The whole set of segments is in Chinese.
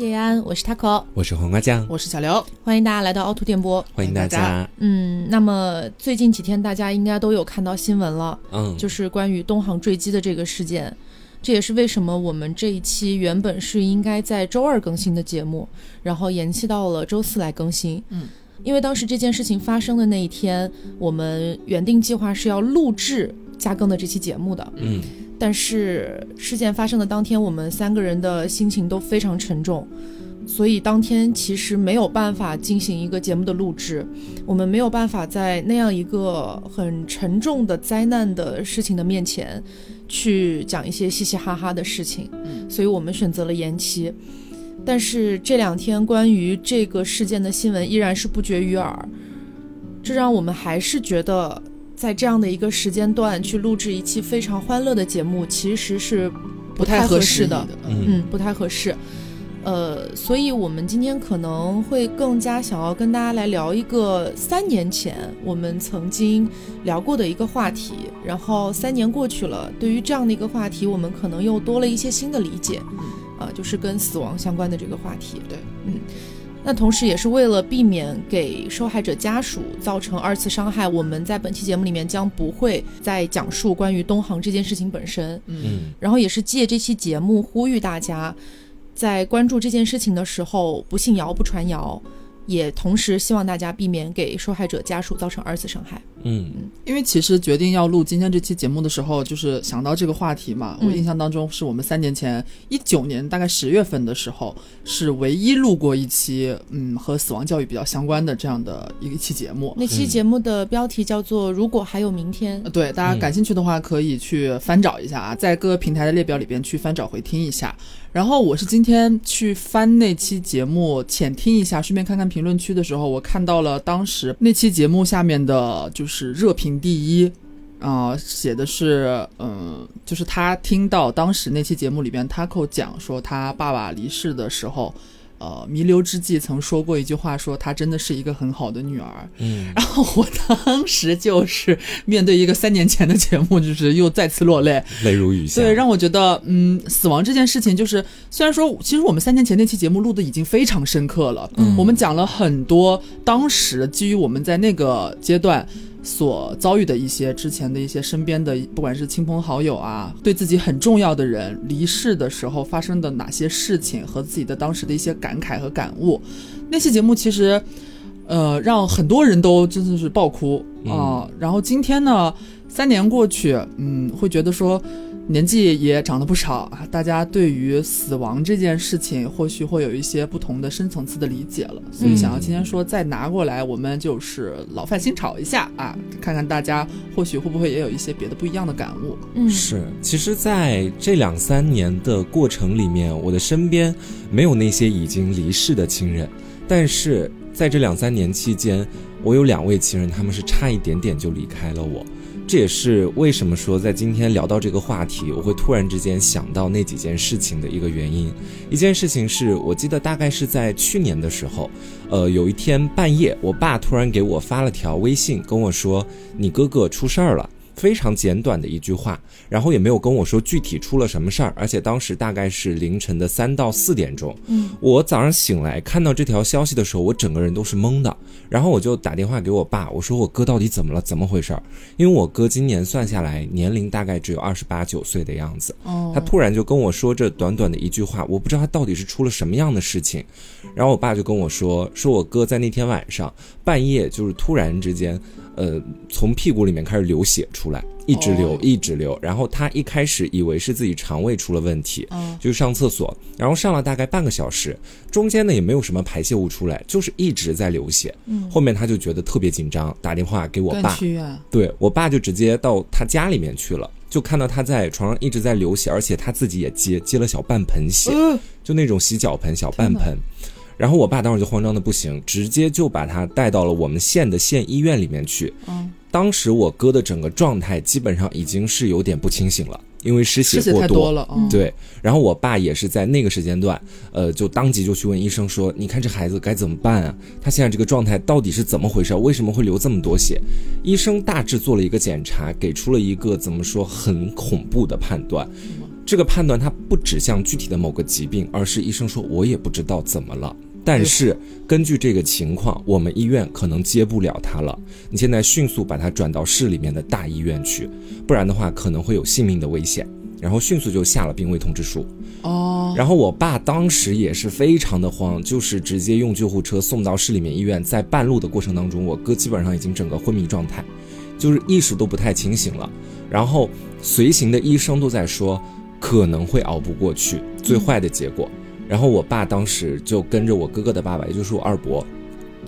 叶安，我是 taco，我是黄瓜酱，我是小刘，欢迎大家来到凹凸电波，欢迎大家。嗯，那么最近几天大家应该都有看到新闻了，嗯，就是关于东航坠机的这个事件，这也是为什么我们这一期原本是应该在周二更新的节目，然后延期到了周四来更新。嗯，因为当时这件事情发生的那一天，我们原定计划是要录制加更的这期节目的。嗯。但是事件发生的当天，我们三个人的心情都非常沉重，所以当天其实没有办法进行一个节目的录制。我们没有办法在那样一个很沉重的灾难的事情的面前，去讲一些嘻嘻哈哈的事情。嗯，所以我们选择了延期。但是这两天关于这个事件的新闻依然是不绝于耳，这让我们还是觉得。在这样的一个时间段去录制一期非常欢乐的节目，其实是不太合适的。嗯，不太合适。呃，所以我们今天可能会更加想要跟大家来聊一个三年前我们曾经聊过的一个话题。然后三年过去了，对于这样的一个话题，我们可能又多了一些新的理解。啊，就是跟死亡相关的这个话题。对，嗯。那同时，也是为了避免给受害者家属造成二次伤害，我们在本期节目里面将不会再讲述关于东航这件事情本身。嗯，然后也是借这期节目呼吁大家，在关注这件事情的时候，不信谣，不传谣。也同时希望大家避免给受害者家属造成二次伤害。嗯，因为其实决定要录今天这期节目的时候，就是想到这个话题嘛。我印象当中，是我们三年前一九年大概十月份的时候，是唯一录过一期嗯和死亡教育比较相关的这样的一期节目。那期节目的标题叫做《如果还有明天》。对，大家感兴趣的话可以去翻找一下啊，在各个平台的列表里边去翻找回听一下。然后我是今天去翻那期节目浅听一下，顺便看看评论区的时候，我看到了当时那期节目下面的就是热评第一，啊，写的是，嗯，就是他听到当时那期节目里边 Taco 讲说他爸爸离世的时候。呃，弥留之际曾说过一句话，说她真的是一个很好的女儿。嗯，然后我当时就是面对一个三年前的节目，就是又再次落泪，泪如雨下。对，让我觉得，嗯，死亡这件事情，就是虽然说，其实我们三年前那期节目录的已经非常深刻了，嗯，我们讲了很多当时基于我们在那个阶段。所遭遇的一些之前的一些身边的，不管是亲朋好友啊，对自己很重要的人离世的时候发生的哪些事情和自己的当时的一些感慨和感悟，那期节目其实，呃，让很多人都真的是爆哭啊。然后今天呢，三年过去，嗯，会觉得说。年纪也长了不少啊，大家对于死亡这件事情或许会有一些不同的深层次的理解了，所以想要今天说再拿过来，我们就是老饭新炒一下啊，看看大家或许会不会也有一些别的不一样的感悟。嗯，是，其实在这两三年的过程里面，我的身边没有那些已经离世的亲人，但是在这两三年期间，我有两位亲人，他们是差一点点就离开了我。这也是为什么说在今天聊到这个话题，我会突然之间想到那几件事情的一个原因。一件事情是我记得大概是在去年的时候，呃，有一天半夜，我爸突然给我发了条微信，跟我说：“你哥哥出事儿了。”非常简短的一句话，然后也没有跟我说具体出了什么事儿，而且当时大概是凌晨的三到四点钟。嗯，我早上醒来看到这条消息的时候，我整个人都是懵的。然后我就打电话给我爸，我说我哥到底怎么了？怎么回事？因为我哥今年算下来年龄大概只有二十八九岁的样子。哦，他突然就跟我说这短短的一句话，我不知道他到底是出了什么样的事情。然后我爸就跟我说，说我哥在那天晚上半夜就是突然之间。呃，从屁股里面开始流血出来，一直流，一直流。然后他一开始以为是自己肠胃出了问题，就上厕所，然后上了大概半个小时，中间呢也没有什么排泄物出来，就是一直在流血。后面他就觉得特别紧张，打电话给我爸，对我爸就直接到他家里面去了，就看到他在床上一直在流血，而且他自己也接接了小半盆血，就那种洗脚盆小半盆。然后我爸当时就慌张的不行，直接就把他带到了我们县的县医院里面去。嗯，当时我哥的整个状态基本上已经是有点不清醒了，因为失血过多了。对，然后我爸也是在那个时间段，呃，就当即就去问医生说：“你看这孩子该怎么办啊？他现在这个状态到底是怎么回事？为什么会流这么多血？”医生大致做了一个检查，给出了一个怎么说很恐怖的判断。这个判断它不指向具体的某个疾病，而是医生说我也不知道怎么了。但是根据这个情况，我们医院可能接不了他了。你现在迅速把他转到市里面的大医院去，不然的话可能会有性命的危险。然后迅速就下了病危通知书。哦，然后我爸当时也是非常的慌，就是直接用救护车送到市里面医院。在半路的过程当中，我哥基本上已经整个昏迷状态，就是意识都不太清醒了。然后随行的医生都在说可能会熬不过去，最坏的结果。然后我爸当时就跟着我哥哥的爸爸，也就是我二伯，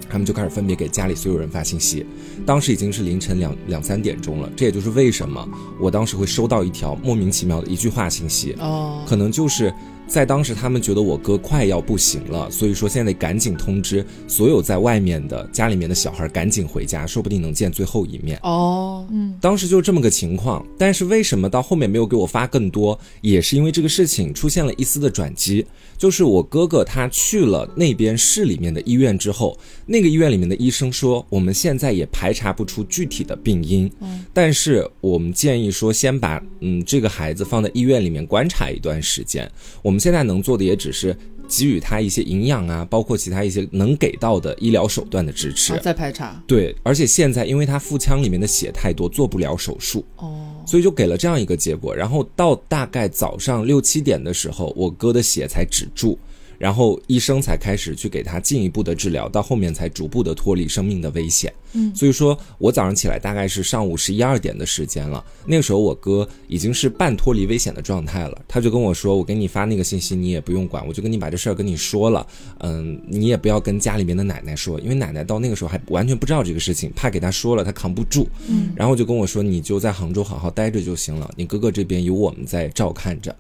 他们就开始分别给家里所有人发信息。当时已经是凌晨两两三点钟了，这也就是为什么我当时会收到一条莫名其妙的一句话信息，哦，可能就是在当时他们觉得我哥快要不行了，所以说现在得赶紧通知所有在外面的家里面的小孩赶紧回家，说不定能见最后一面。哦，嗯，当时就这么个情况，但是为什么到后面没有给我发更多，也是因为这个事情出现了一丝的转机，就是我哥哥他去了那边市里面的医院之后，那个医院里面的医生说，我们现在也排查不出具体的病因，嗯但是我们建议说，先把嗯这个孩子放在医院里面观察一段时间，我们现在能做的也只是。给予他一些营养啊，包括其他一些能给到的医疗手段的支持。啊再排查。对，而且现在因为他腹腔里面的血太多，做不了手术，哦，所以就给了这样一个结果。然后到大概早上六七点的时候，我哥的血才止住，然后医生才开始去给他进一步的治疗，到后面才逐步的脱离生命的危险。嗯。所以说我早上起来大概是上午十一二点的时间了，那个时候我哥已经是半脱离危险的状态了，他就跟我说，我给你发那个信息你也不用管，我就跟你把这事儿跟你说了，嗯，你也不要跟家里面的奶奶说，因为奶奶到那个时候还完全不知道这个事情，怕给他说了他扛不住，嗯，然后就跟我说，你就在杭州好好待着就行了，你哥哥这边有我们在照看着。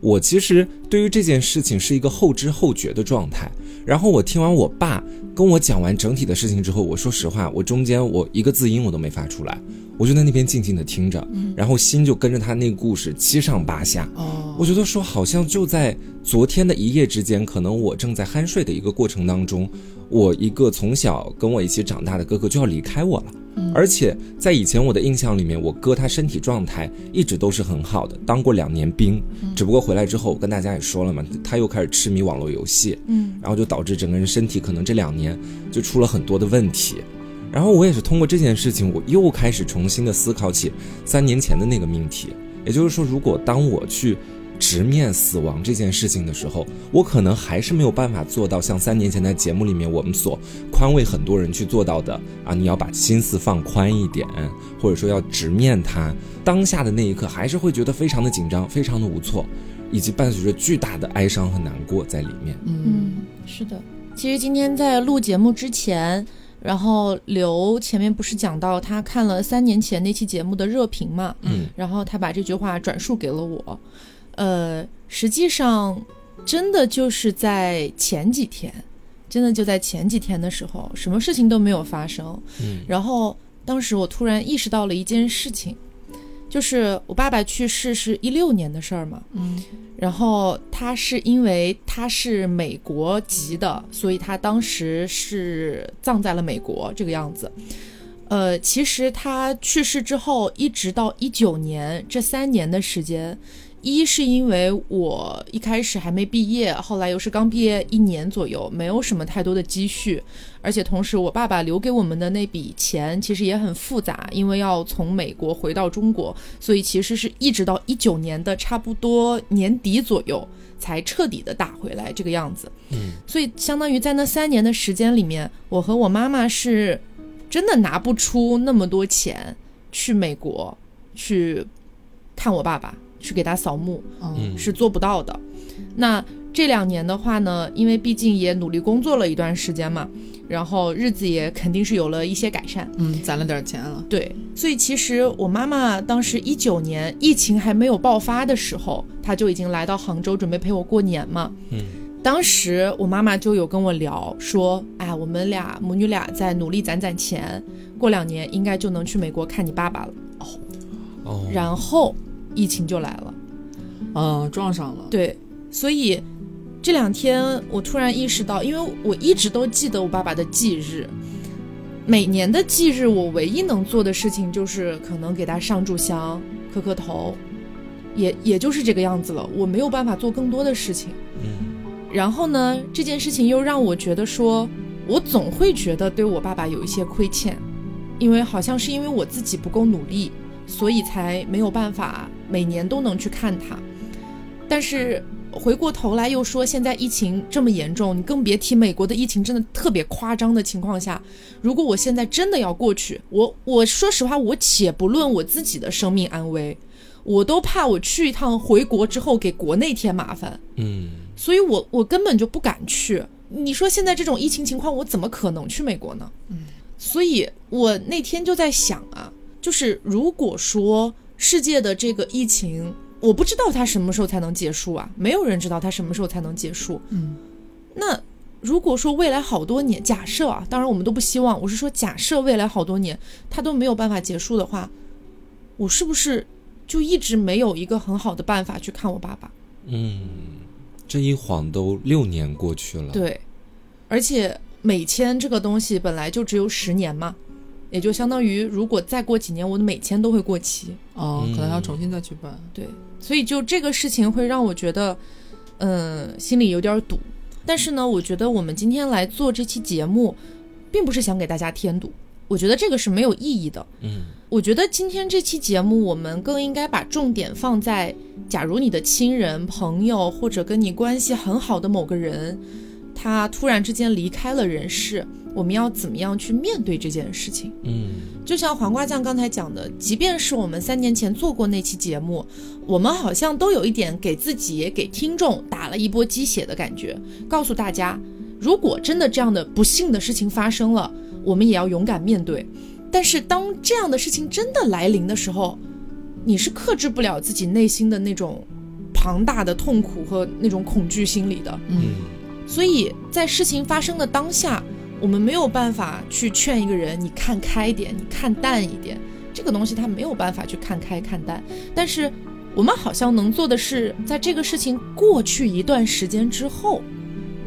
我其实对于这件事情是一个后知后觉的状态。然后我听完我爸跟我讲完整体的事情之后，我说实话，我中间我一个字音我都没发出来，我就在那边静静的听着，然后心就跟着他那个故事七上八下。哦，我觉得说好像就在昨天的一夜之间，可能我正在酣睡的一个过程当中，我一个从小跟我一起长大的哥哥就要离开我了。而且在以前我的印象里面，我哥他身体状态一直都是很好的，当过两年兵，只不过回来之后我跟大家也说了嘛，他又开始痴迷网络游戏，嗯，然后就导致整个人身体可能这两年就出了很多的问题。然后我也是通过这件事情，我又开始重新的思考起三年前的那个命题，也就是说，如果当我去直面死亡这件事情的时候，我可能还是没有办法做到像三年前在节目里面我们所宽慰很多人去做到的啊，你要把心思放宽一点，或者说要直面它。当下的那一刻，还是会觉得非常的紧张，非常的无措，以及伴随着巨大的哀伤和难过在里面。嗯，是的。其实今天在录节目之前，然后刘前面不是讲到他看了三年前那期节目的热评嘛，嗯，然后他把这句话转述给了我。呃，实际上真的就是在前几天，真的就在前几天的时候，什么事情都没有发生。嗯然后当时我突然意识到了一件事情，就是我爸爸去世是一六年的事儿嘛，嗯，然后他是因为他是美国籍的，所以他当时是葬在了美国这个样子。呃，其实他去世之后，一直到一九年这三年的时间，一是因为我一开始还没毕业，后来又是刚毕业一年左右，没有什么太多的积蓄，而且同时我爸爸留给我们的那笔钱其实也很复杂，因为要从美国回到中国，所以其实是一直到一九年的差不多年底左右才彻底的打回来这个样子。嗯，所以相当于在那三年的时间里面，我和我妈妈是真的拿不出那么多钱去美国去看我爸爸，去给他扫墓，嗯嗯是做不到的。那这两年的话呢，因为毕竟也努力工作了一段时间嘛，然后日子也肯定是有了一些改善。嗯，攒了点钱了。对，所以其实我妈妈当时一九年疫情还没有爆发的时候，她就已经来到杭州准备陪我过年嘛。嗯，当时我妈妈就有跟我聊说，哎，我们俩母女俩在努力攒攒钱，过两年应该就能去美国看你爸爸了。哦，然后疫情就来了。嗯，撞上了。对，所以这两天我突然意识到，因为我一直都记得我爸爸的忌日，每年的忌日，我唯一能做的事情就是可能给他上炷香、磕磕头，也也就是这个样子了，我没有办法做更多的事情。嗯然后呢，这件事情又让我觉得说，我总会觉得对我爸爸有一些亏欠，因为好像是因为我自己不够努力，所以才没有办法每年都能去看他。但是回过头来又说，现在疫情这么严重，你更别提美国的疫情真的特别夸张的情况下，如果我现在真的要过去，我我说实话，我且不论我自己的生命安危，我都怕我去一趟回国之后给国内添麻烦。嗯所以我我根本就不敢去。你说现在这种疫情情况，我怎么可能去美国呢？嗯，所以我那天就在想啊，就是如果说世界的这个疫情，我不知道它什么时候才能结束啊，没有人知道它什么时候才能结束。嗯，那如果说未来好多年，假设啊，当然我们都不希望，我是说假设未来好多年它都没有办法结束的话，我是不是就一直没有一个很好的办法去看我爸爸？嗯，这一晃都六年过去了。，对，而且美签这个东西本来就只有十年嘛，也就相当于如果再过几年，我的每签都会过期。哦，嗯可能要重新再去办。对，所以就这个事情会让我觉得，嗯，心里有点堵。但是呢，我觉得我们今天来做这期节目，并不是想给大家添堵，我觉得这个是没有意义的。嗯我觉得今天这期节目，我们更应该把重点放在，假如你的亲人、朋友或者跟你关系很好的某个人，他突然之间离开了人世，我们要怎么样去面对这件事情？嗯就像黄瓜酱刚才讲的，即便是我们三年前做过那期节目，我们好像都有一点给自己给听众打了一波鸡血的感觉，告诉大家，如果真的这样的不幸的事情发生了，我们也要勇敢面对。但是当这样的事情真的来临的时候，你是克制不了自己内心的那种庞大的痛苦和那种恐惧心理的。嗯所以在事情发生的当下，我们没有办法去劝一个人，你看开一点，你看淡一点。这个东西他没有办法去看开看淡，但是我们好像能做的是，在这个事情过去一段时间之后，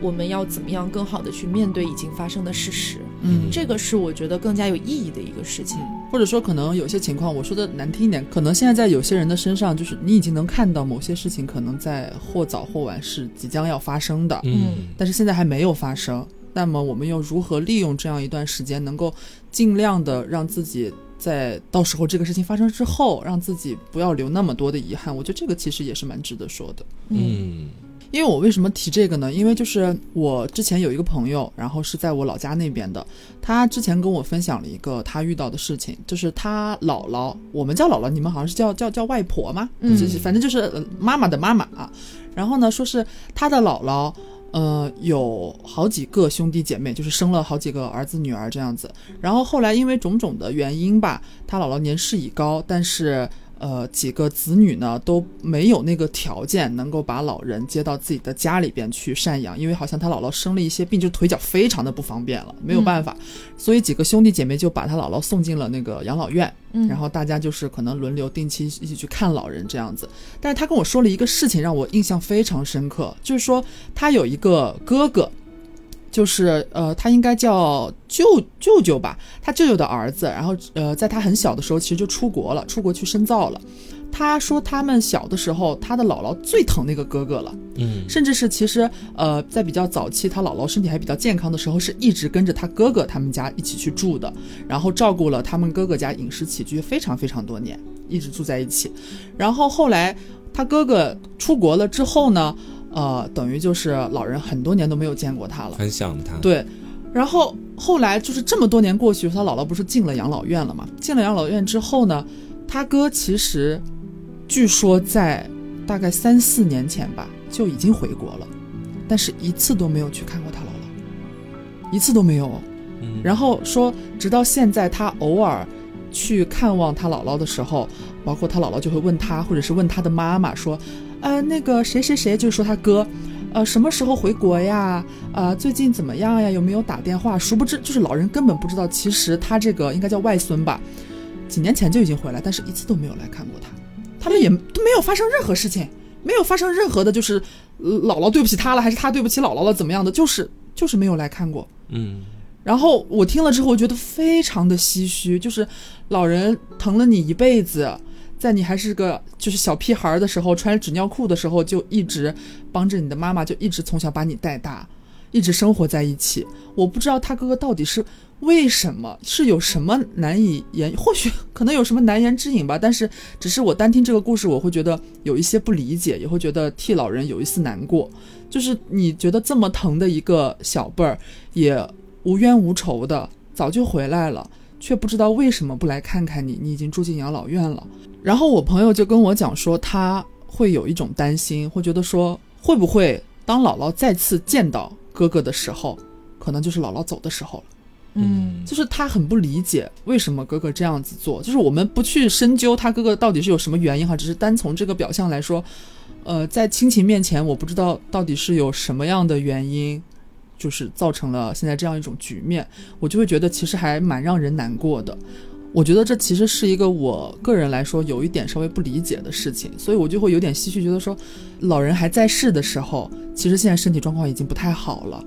我们要怎么样更好的去面对已经发生的事实。嗯，这个是我觉得更加有意义的一个事情。或者说可能有些情况，我说的难听一点，可能现在在有些人的身上，就是你已经能看到某些事情可能在或早或晚是即将要发生的，嗯但是现在还没有发生。那么我们又如何利用这样一段时间，能够尽量的让自己在到时候这个事情发生之后，让自己不要留那么多的遗憾？我觉得这个其实也是蛮值得说的。嗯因为我为什么提这个呢？因为就是我之前有一个朋友，然后是在我老家那边的，他之前跟我分享了一个他遇到的事情，就是他姥姥，我们叫姥姥，你们好像是叫叫叫外婆吗？嗯就是反正就是呃妈妈的妈妈啊。然后呢，说是他的姥姥。呃，有好几个兄弟姐妹，就是生了好几个儿子女儿这样子。然后后来因为种种的原因吧，他姥姥年事已高，但是呃几个子女呢都没有那个条件能够把老人接到自己的家里边去赡养，因为好像他姥姥生了一些病，就腿脚非常的不方便了，没有办法，所以几个兄弟姐妹就把他姥姥送进了那个养老院。嗯，然后大家就是可能轮流定期一起去看老人这样子。但是他跟我说了一个事情，让我印象非常深刻，就是说他有一个哥哥，就是呃，他应该叫舅舅舅吧，他舅舅的儿子，然后呃，在他很小的时候其实就出国了，出国去深造了。他说他们小的时候，他的姥姥最疼那个哥哥了。嗯甚至是其实呃，在比较早期，他姥姥身体还比较健康的时候，是一直跟着他哥哥他们家一起去住的，然后照顾了他们哥哥家饮食起居非常非常多年，一直住在一起。然后后来他哥哥出国了之后呢，呃，等于就是老人很多年都没有见过他了。很想他。对，然后后来就是这么多年过去，他姥姥不是进了养老院了嘛？进了养老院之后呢，他哥其实据说在大概三四年前吧就已经回国了，但是一次都没有去看过他姥姥，一次都没有哦。嗯，然后说，直到现在，他偶尔去看望他姥姥的时候，包括他姥姥就会问他，或者是问他的妈妈说，呃，那个谁谁谁，就是说他哥，呃，什么时候回国呀？呃，最近怎么样呀？有没有打电话？殊不知，就是老人根本不知道，其实他这个应该叫外孙吧，几年前就已经回来，但是一次都没有来看过他，他们也都没有发生任何事情，没有发生任何的，就是、呃姥姥对不起他了，还是他对不起姥姥了，怎么样的，就是就是没有来看过。嗯然后我听了之后，我觉得非常的唏嘘，就是老人疼了你一辈子，在你还是个就是小屁孩儿的时候，穿纸尿裤的时候，就一直帮着你的妈妈，就一直从小把你带大，一直生活在一起。我不知道他哥哥到底是为什么，是有什么难以言，或许可能有什么难言之隐吧。但是，只是我单听这个故事，我会觉得有一些不理解，也会觉得替老人有一丝难过。就是你觉得这么疼的一个小辈儿，也无冤无仇的，早就回来了。却不知道为什么不来看看你，你已经住进养老院了。然后我朋友就跟我讲说，他会有一种担心，会觉得说，会不会当姥姥再次见到哥哥的时候，可能就是姥姥走的时候了。嗯就是他很不理解为什么哥哥这样子做。就是我们不去深究他哥哥到底是有什么原因哈，只是单从这个表象来说，呃，在亲情面前，我不知道到底是有什么样的原因。就是造成了现在这样一种局面，我就会觉得其实还蛮让人难过的。我觉得这其实是一个我个人来说有一点稍微不理解的事情，所以我就会有点唏嘘，觉得说老人还在世的时候，其实现在身体状况已经不太好了。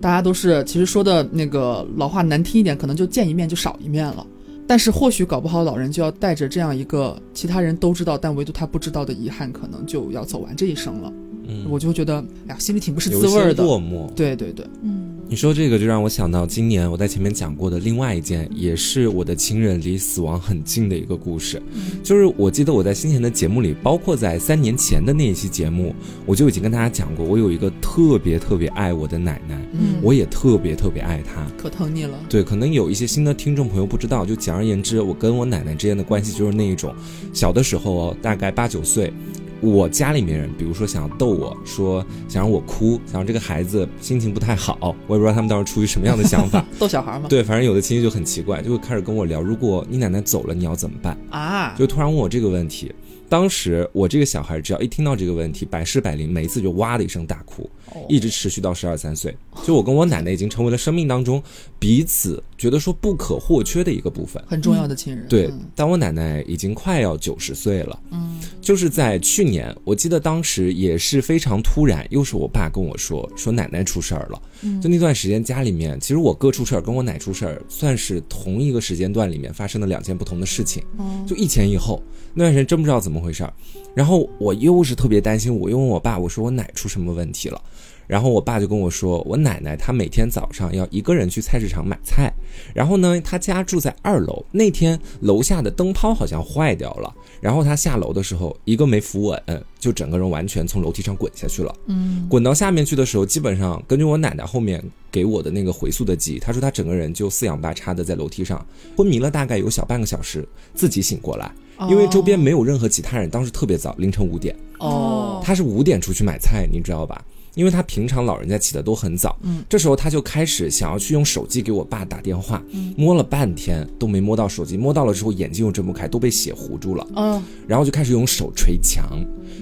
大家都是其实说的那个老话难听一点，可能就见一面就少一面了。但是或许搞不好老人就要带着这样一个其他人都知道，但唯独他不知道的遗憾，可能就要走完这一生了。嗯，我就觉得，哎呀，心里挺不是滋味儿的。落寞。对对对，嗯你说这个就让我想到今年我在前面讲过的另外一件，也是我的亲人离死亡很近的一个故事。就是我记得我在先前的节目里，包括在三年前的那一期节目，我就已经跟大家讲过，我有一个特别特别爱我的奶奶，嗯，我也特别特别爱她。可疼你了。对，可能有一些新的听众朋友不知道，就简而言之，我跟我奶奶之间的关系就是那一种，小的时候哦，大概八九岁，我家里面人，比如说想要逗我说，想让我哭，想让这个孩子心情不太好，我也不知道他们当时出于什么样的想法。逗小孩嘛。对，反正有的亲戚就很奇怪，就会开始跟我聊，如果你奶奶走了，你要怎么办？啊，就突然问我这个问题。当时我这个小孩只要一听到这个问题，百试百灵，每一次就哇的一声大哭，哦一直持续到十二三岁。就我跟我奶奶已经成为了生命当中彼此觉得说不可或缺的一个部分。很重要的亲人。对嗯，但我奶奶已经快要九十岁了，嗯，就是在去年，我记得当时也是非常突然，又是我爸跟我说，说奶奶出事儿了。嗯就那段时间家里面，其实我哥出事儿跟我奶出事儿，算是同一个时间段里面发生的两件不同的事情，嗯就一前一后。那段时间真不知道怎么回事儿，然后我又是特别担心，我又问我爸，我说我奶出什么问题了。然后我爸就跟我说，我奶奶她每天早上要一个人去菜市场买菜，然后呢，她家住在二楼，那天楼下的灯泡好像坏掉了，然后她下楼的时候一个没扶稳，就整个人完全从楼梯上滚下去了。嗯，滚到下面去的时候，基本上根据我奶奶后面给我的那个回溯的记忆，她说她整个人就四仰八叉的在楼梯上昏迷了大概有小半个小时，自己醒过来，因为周边没有任何其他人，当时特别早，凌晨五点，哦，她是五点出去买菜，你知道吧？因为他平常老人家起的都很早，嗯，这时候他就开始想要去用手机给我爸打电话，嗯摸了半天都没摸到手机，摸到了之后眼睛又睁不开，都被血糊住了。嗯，然后就开始用手捶墙，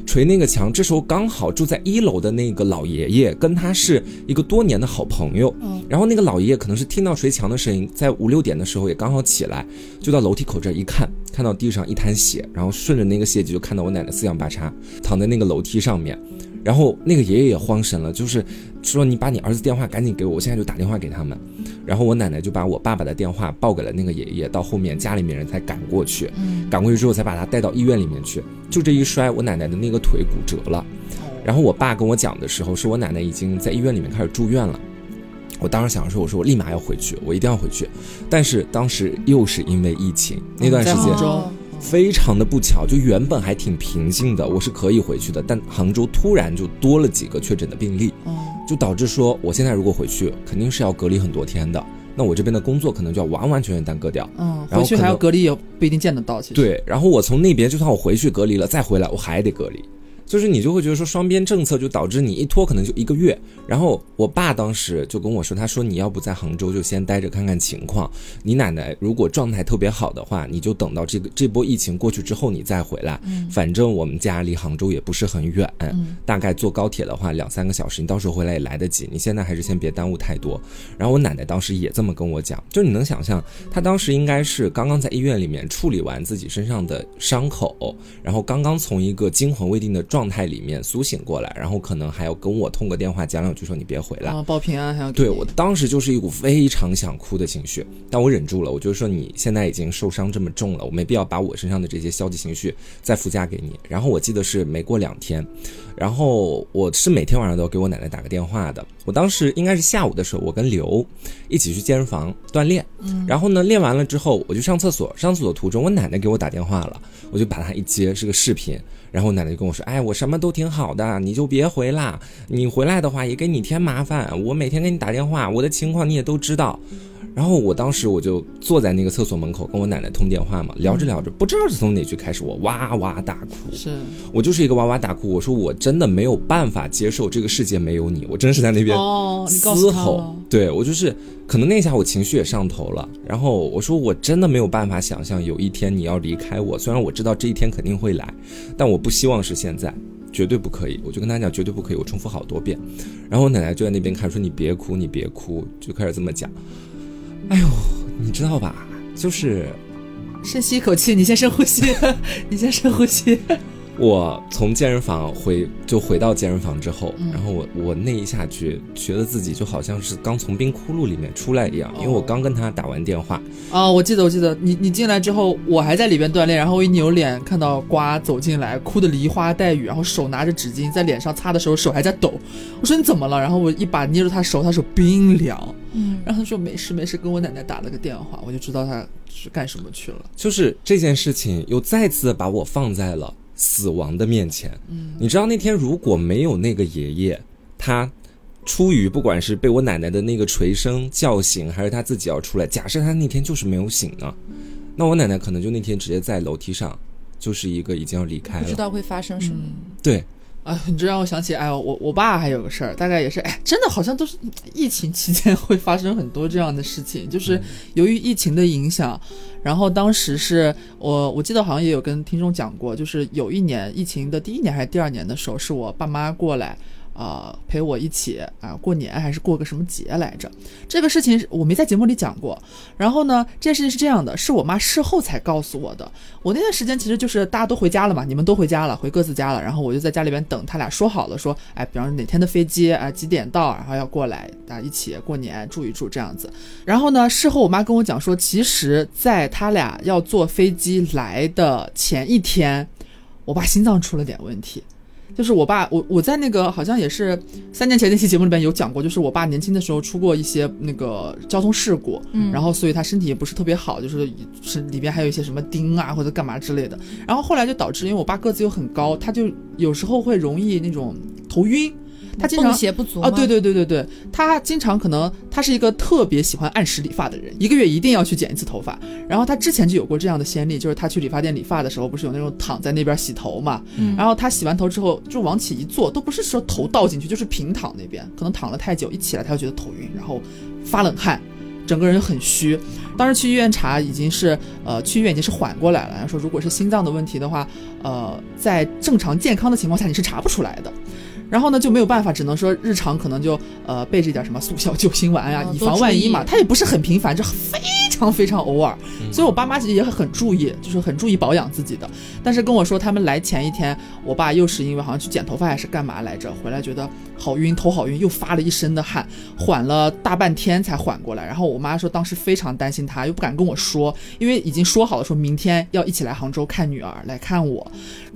捶那个墙。这时候刚好住在一楼的那个老爷爷跟他是一个多年的好朋友，嗯然后那个老爷爷可能是听到捶墙的声音，在五六点的时候也刚好起来，就到楼梯口这儿一看，看到地上一滩血，然后顺着那个血迹就看到我奶奶四仰八叉躺在那个楼梯上面。然后那个爷爷也慌神了，就是说你把你儿子电话赶紧给我，我现在就打电话给他们。然后我奶奶就把我爸爸的电话报给了那个爷爷，到后面家里面人才赶过去。嗯，赶过去之后才把他带到医院里面去。就这一摔，我奶奶的那个腿骨折了。然后我爸跟我讲的时候，是我奶奶已经在医院里面开始住院了。我当时想说，我说我立马要回去，我一定要回去。但是当时又是因为疫情，那段时间非常的不巧，就原本还挺平静的，我是可以回去的，但杭州突然就多了几个确诊的病例，嗯，就导致说我现在如果回去，肯定是要隔离很多天的。那我这边的工作可能就要完完全全耽搁掉。嗯，回去还要隔离也不一定见得到，其实。，对，然后我从那边，就算我回去隔离了，再回来我还得隔离，就是你就会觉得说双边政策就导致你一拖可能就一个月。然后我爸当时就跟我说，他说你要不在杭州就先待着看看情况，你奶奶如果状态特别好的话，你就等到这个这波疫情过去之后你再回来。反正我们家离杭州也不是很远，大概坐高铁的话两三个小时，你到时候回来也来得及。你现在还是先别耽误太多。然后我奶奶当时也这么跟我讲，就你能想象，她当时应该是刚刚在医院里面处理完自己身上的伤口，然后刚刚从一个惊魂未定的状。状态里面苏醒过来，然后可能还要跟我通个电话讲两句，说你别回来。啊，报平安还要给对我当时就是一股非常想哭的情绪，但我忍住了。我就说你现在已经受伤这么重了，我没必要把我身上的这些消极情绪再附加给你。然后我记得是没过两天，然后我是每天晚上都要给我奶奶打个电话的。我当时应该是下午的时候，我跟刘一起去健身房锻炼，嗯然后呢练完了之后我就上厕所，上厕所途中我奶奶给我打电话了，我就把她一接是个视频。然后奶奶就跟我说：“哎，我什么都挺好的，你就别回了。你回来的话也给你添麻烦。我每天给你打电话，我的情况你也都知道。”然后我当时我就坐在那个厕所门口跟我奶奶通电话嘛，聊着聊着，不知道是从哪句开始，我哇哇大哭。是我就是一个哇哇大哭。我说我真的没有办法接受这个世界没有你，我真是在那边嘶吼了，对我就是可能那一下我情绪也上头了，然后我说我真的没有办法想象有一天你要离开我，虽然我知道这一天肯定会来，但我不希望是现在，绝对不可以。我就跟他讲绝对不可以，我重复好多遍，然后我奶奶就在那边看说你别哭，你别哭，就开始这么讲。哎呦，你知道吧？就是深吸一口气，你先深呼吸，你先深呼吸。我从健身房回就回到健身房之后，嗯然后我我那一下觉觉得自己就好像是刚从冰窟窿里面出来一样，因为我刚跟他打完电话，哦，我记得，我记得你你进来之后，我还在里边锻炼，然后我一扭脸看到瓜走进来，哭的梨花带雨，然后手拿着纸巾在脸上擦的时候手还在抖。我说你怎么了？然后我一把捏住他手，他手冰凉。嗯，然后他说没事没事，跟我奶奶打了个电话，我就知道他是干什么去了。就是这件事情又再次把我放在了死亡的面前。嗯，你知道那天如果没有那个爷爷，他出于不管是被我奶奶的那个锤声叫醒，还是他自己要出来，假设他那天就是没有醒呢，那我奶奶可能就那天直接在楼梯上，就是一个已经要离开了。不知道会发生什么。对，啊，你这让我想起，哎呦，我我爸还有个事儿，大概也是，哎，真的好像都是疫情期间 会发生很多这样的事情，就是由于疫情的影响，然后当时是我我记得好像也有跟听众讲过，就是有一年疫情的第一年还是第二年的时候，是我爸妈过来。啊、陪我一起啊、过年还是过个什么节来着？这个事情我没在节目里讲过。然后呢，这件事情是这样的，是我妈事后才告诉我的。我那段时间其实就是大家都回家了嘛，你们都回家了，回各自家了，然后我就在家里边等他俩说好了，说，哎，比方说哪天的飞机啊、几点到，然后要过来，大家一起过年住一住这样子。然后呢，事后我妈跟我讲说，其实，在他俩要坐飞机来的前一天，我爸心脏出了点问题。就是我爸，我我在那个好像也是三年前那期节目里边有讲过，就是我爸年轻的时候出过一些那个交通事故，嗯。然后所以他身体也不是特别好，就是是里边还有一些什么钉啊或者干嘛之类的，然后后来就导致，因为我爸个子又很高，他就有时候会容易那种头晕，他经常泵血不足啊，对对，对对对对，他经常可能他是一个特别喜欢按时理发的人，一个月一定要去剪一次头发。然后他之前就有过这样的先例，就是他去理发店理发的时候，不是有那种躺在那边洗头嘛，嗯然后他洗完头之后就往起一坐，都不是说头倒进去，就是平躺那边，可能躺了太久，一起来他就觉得头晕，然后发冷汗。整个人很虚，当时去医院查已经是呃去医院已经是缓过来了，然后说如果是心脏的问题的话，呃在正常健康的情况下你是查不出来的。然后呢就没有办法，只能说日常可能就呃备着一点什么速效救心丸呀、哦以防万一嘛。多注意它也不是很频繁，就非常非常偶尔。嗯所以我爸妈其实也很注意，就是很注意保养自己的。但是跟我说他们来前一天，我爸又是因为好像去剪头发还是干嘛来着，回来觉得好晕，头好晕，又发了一身的汗，缓了大半天才缓过来。然后我妈说当时非常担心他，又不敢跟我说，因为已经说好了，说明天要一起来杭州看女儿，来看我。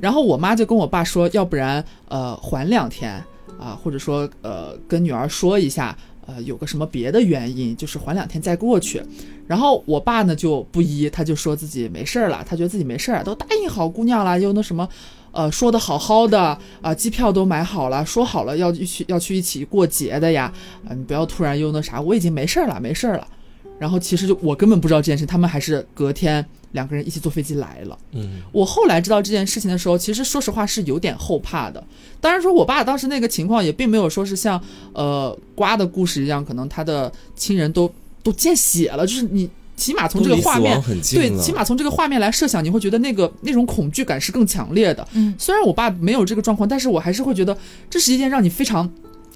然后我妈就跟我爸说，要不然呃缓两天啊、或者说呃跟女儿说一下。呃，有个什么别的原因，就是缓两天再过去。然后我爸呢就不依，他就说自己没事儿了，他觉得自己没事儿，都答应好姑娘了，又那什么，呃，说的好好的啊、机票都买好了，说好了要一起要去一起过节的呀，啊、你不要突然又那啥，我已经没事儿了，没事儿了。然后其实就我根本不知道这件事，他们还是隔天两个人一起坐飞机来了。嗯，我后来知道这件事情的时候，其实说实话是有点后怕的。当然说，我爸当时那个情况也并没有说是像呃瓜的故事一样，可能他的亲人都都见血了，就是你起码从这个画面对，起码从这个画面来设想，你会觉得那个那种恐惧感是更强烈的。嗯虽然我爸没有这个状况，但是我还是会觉得这是一件让你非常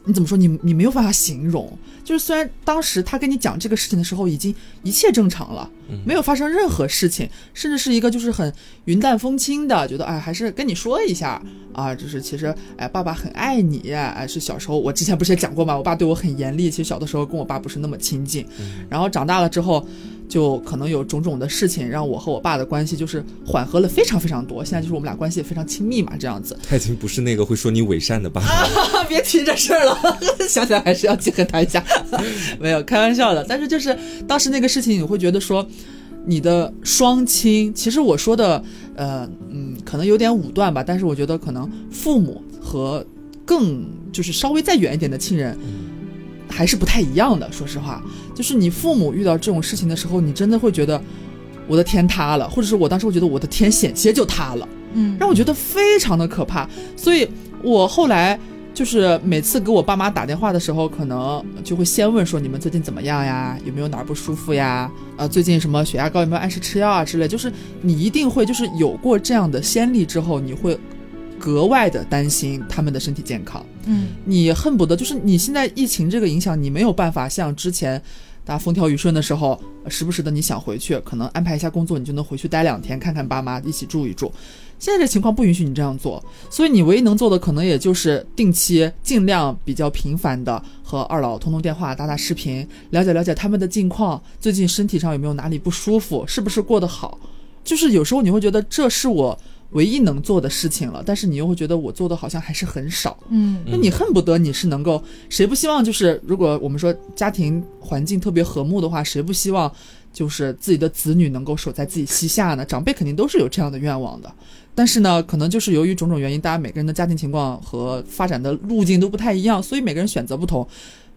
你怎么说？你你没有办法形容。就是虽然当时他跟你讲这个事情的时候，已经一切正常了，没有发生任何事情，甚至是一个就是很云淡风轻的，觉得哎，还是跟你说一下啊，就是其实哎，爸爸很爱你，哎，是小时候我之前不是也讲过嘛？我爸对我很严厉，其实小的时候跟我爸不是那么亲近，然后长大了之后。就可能有种种的事情，让我和我爸的关系就是缓和了非常非常多。现在就是我们俩关系也非常亲密嘛，这样子。他已经不是那个会说你伪善的爸爸，别提这事儿了，想想还是要记恨他一下。没有开玩笑的，但是就是当时那个事情，你会觉得说，你的双亲，其实我说的，呃，嗯，可能有点武断吧，但是我觉得可能父母和更就是稍微再远一点的亲人。还是不太一样的。说实话，就是你父母遇到这种事情的时候，你真的会觉得我的天塌了，或者是我当时会觉得我的天险些就塌了，嗯，让我觉得非常的可怕。所以我后来就是每次给我爸妈打电话的时候，可能就会先问说你们最近怎么样呀？有没有哪儿不舒服呀？呃，最近什么血压高有没有按时吃药啊之类。就是你一定会就是有过这样的先例之后，你会。格外的担心他们的身体健康，嗯，你恨不得就是你现在疫情这个影响，你没有办法像之前大家风调雨顺的时候，时不时的你想回去，可能安排一下工作，你就能回去待两天，看看爸妈，一起住一住。现在这情况不允许你这样做，所以你唯一能做的可能也就是定期、尽量比较频繁的和二老通通电话、打打视频，了解了解他们的近况，最近身体上有没有哪里不舒服，是不是过得好。就是有时候你会觉得这是我。唯一能做的事情了，但是你又会觉得我做的好像还是很少，嗯，那你恨不得你是能够，谁不希望就是如果我们说家庭环境特别和睦的话，谁不希望就是自己的子女能够守在自己膝下呢？长辈肯定都是有这样的愿望的，但是呢，可能就是由于种种原因，大家每个人的家庭情况和发展的路径都不太一样，所以每个人选择不同。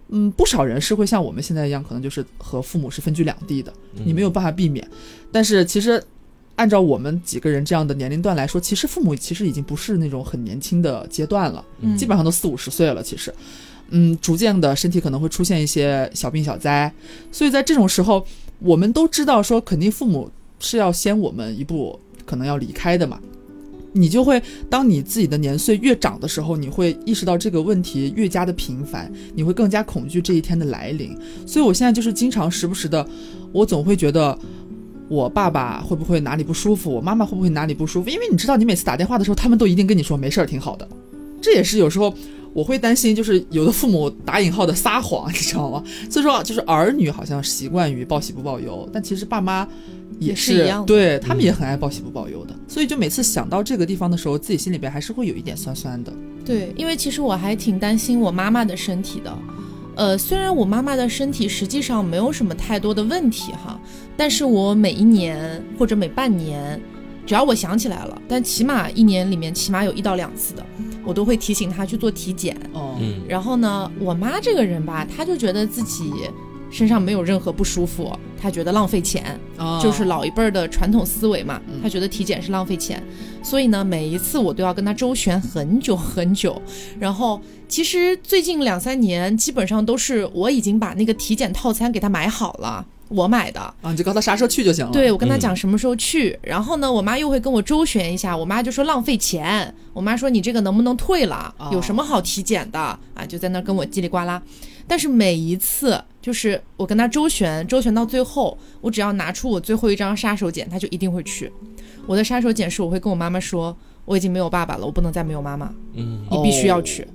嗯，不少人是会像我们现在一样，可能就是和父母是分居两地的，你没有办法避免。但是其实。按照我们几个人这样的年龄段来说，其实父母其实已经不是那种很年轻的阶段了，基本上都四五十岁了。其实，嗯，逐渐的身体可能会出现一些小病小灾，所以在这种时候，我们都知道说，肯定父母是要先我们一步，可能要离开的嘛。你就会当你自己的年岁越长的时候，你会意识到这个问题越加的频繁，你会更加恐惧这一天的来临。所以我现在就是经常时不时的，我总会觉得。我爸爸会不会哪里不舒服？我妈妈会不会哪里不舒服？因为你知道，你每次打电话的时候，他们都一定跟你说没事儿，挺好的。这也是有时候我会担心，就是有的父母打引号的撒谎，你知道吗？所以说，就是儿女好像习惯于报喜不报忧，但其实爸妈也是一样，对他们也很爱报喜不报忧的。所以就每次想到这个地方的时候，自己心里边还是会有一点酸酸的。对，因为其实我还挺担心我妈妈的身体的。呃，虽然我妈妈的身体实际上没有什么太多的问题哈。但是我每一年或者每半年，只要我想起来了，但起码一年里面起码有一到两次的，我都会提醒他去做体检。哦，然后呢，我妈这个人吧，她就觉得自己身上没有任何不舒服，她觉得浪费钱，就是老一辈儿的传统思维嘛，她觉得体检是浪费钱，所以呢，每一次我都要跟她周旋很久很久。然后其实最近两三年，基本上都是我已经把那个体检套餐给她买好了。我买的啊，你就告诉他啥时候去就行了。对，我跟他讲什么时候去，然后呢，我妈又会跟我周旋一下，我妈就说浪费钱，我妈说你这个能不能退了？有什么好体检的啊？就在那跟我叽里呱啦。但是每一次就是我跟他周旋，周旋到最后，我只要拿出我最后一张杀手锏，他就一定会去。我的杀手锏是我会跟我妈妈说，我已经没有爸爸了，我不能再没有妈妈。嗯，你必须要去。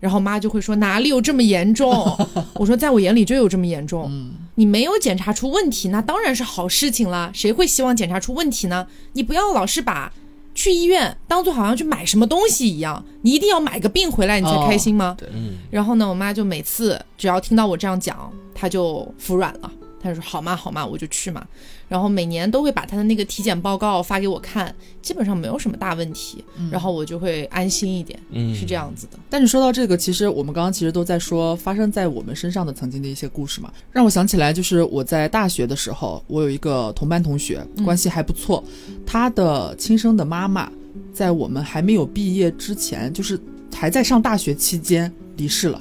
然后妈就会说哪里有这么严重？我说在我眼里就有这么严重。你没有检查出问题，那当然是好事情了。谁会希望检查出问题呢？你不要老是把去医院当做好像去买什么东西一样，你一定要买个病回来你才开心吗？对，然后呢，我妈就每次只要听到我这样讲，她就服软了。她就说好嘛好嘛，我就去嘛。然后每年都会把他的那个体检报告发给我看，基本上没有什么大问题，然后我就会安心一点，嗯是这样子的。但是说到这个，其实我们刚刚其实都在说发生在我们身上的曾经的一些故事嘛，让我想起来，就是我在大学的时候，我有一个同班同学，关系还不错，他的亲生的妈妈在我们还没有毕业之前，就是还在上大学期间离世了，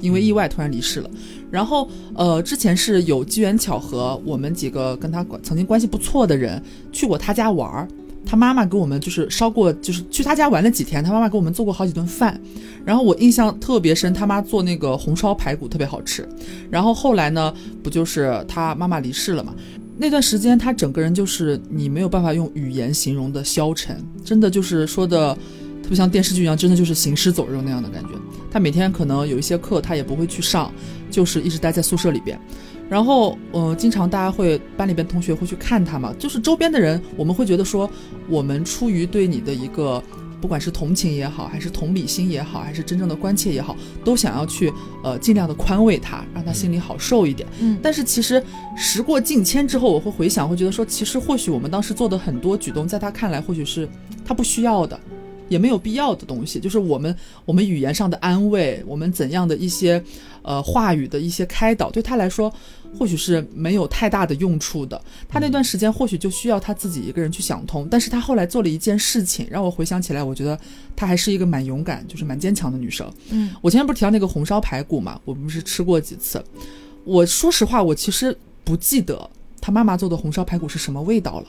因为意外突然离世了。然后，呃，之前是有机缘巧合，我们几个跟他曾经关系不错的人去过他家玩儿，他他妈妈给我们就是烧过，就是去他家玩了几天，他妈妈给我们做过好几顿饭。然后我印象特别深，他妈做那个红烧排骨特别好吃。然后后来呢，不就是他妈妈离世了嘛？那段时间他整个人就是你没有办法用语言形容的消沉，真的就是说的特别像电视剧一样，真的就是行尸走肉那样的感觉。他每天可能有一些课他也不会去上，就是一直待在宿舍里边。然后，呃，经常大家会班里边同学会去看他嘛，就是周边的人，我们会觉得说，我们出于对你的一个，不管是同情也好，还是同理心也好，还是真正的关切也好，都想要去，呃，尽量的宽慰他，让他心里好受一点。嗯但是其实时过境迁之后，我会回想，会觉得说，其实或许我们当时做的很多举动，在他看来，或许是他不需要的。也没有必要的东西，就是我们我们语言上的安慰，我们怎样的一些呃话语的一些开导，对他来说或许是没有太大的用处的。他那段时间或许就需要他自己一个人去想通，但是他后来做了一件事情，让我回想起来，我觉得她还是一个蛮勇敢，就是蛮坚强的女生。嗯，我前面不是提到那个红烧排骨嘛，我不是吃过几次。我说实话，我其实不记得他妈妈做的红烧排骨是什么味道了。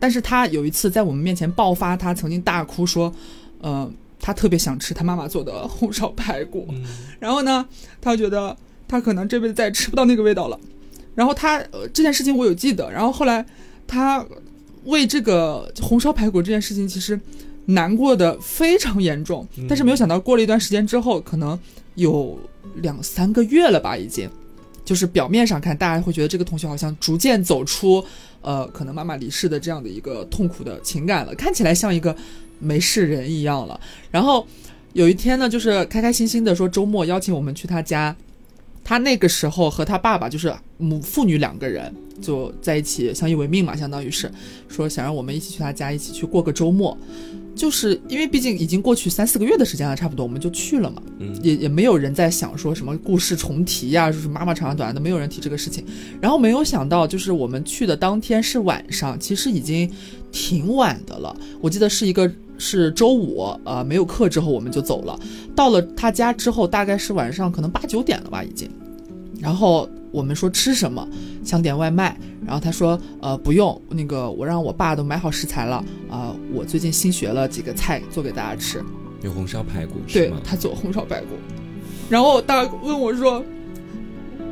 但是他有一次在我们面前爆发，他曾经大哭说，呃，他特别想吃他妈妈做的红烧排骨。嗯然后呢，他觉得他可能这辈子再也吃不到那个味道了。然后他、呃、这件事情我有记得。然后后来他为这个红烧排骨这件事情，其实难过的非常严重。但是没有想到，过了一段时间之后，可能有两三个月了吧，已经。就是表面上看，大家会觉得这个同学好像逐渐走出，呃，可能妈妈离世的这样的一个痛苦的情感了，看起来像一个没事人一样了。然后有一天呢，就是开开心心的说周末邀请我们去他家，他那个时候和他爸爸就是母父女两个人就在一起相依为命嘛，相当于是说想让我们一起去他家，一起去过个周末。就是因为毕竟已经过去三四个月的时间了，差不多我们就去了嘛，嗯也也没有人在想说什么故事重提呀、就是妈妈长长短短的，没有人提这个事情。然后没有想到，就是我们去的当天是晚上，其实已经挺晚的了。我记得是一个是周五，呃，没有课之后我们就走了。到了他家之后，大概是晚上可能八九点了吧，已经。然后我们说吃什么，想点外卖，然后他说，呃，不用，那个我让我爸都买好食材了，啊、我最近新学了几个菜做给大家吃。有红烧排骨是对吗？他做红烧排骨，然后大问我说，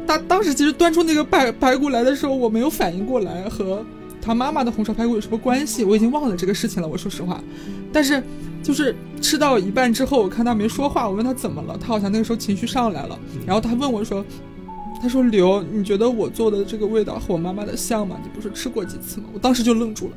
他当时其实端出那个排排骨来的时候，我没有反应过来和他妈妈的红烧排骨有什么关系，我已经忘了这个事情了。我说实话，但是就是吃到一半之后，我看他没说话，我问他怎么了，他好像那个时候情绪上来了，然后他问我说。他说：“刘，你觉得我做的这个味道和我妈妈的像吗？你不是吃过几次吗？”我当时就愣住了。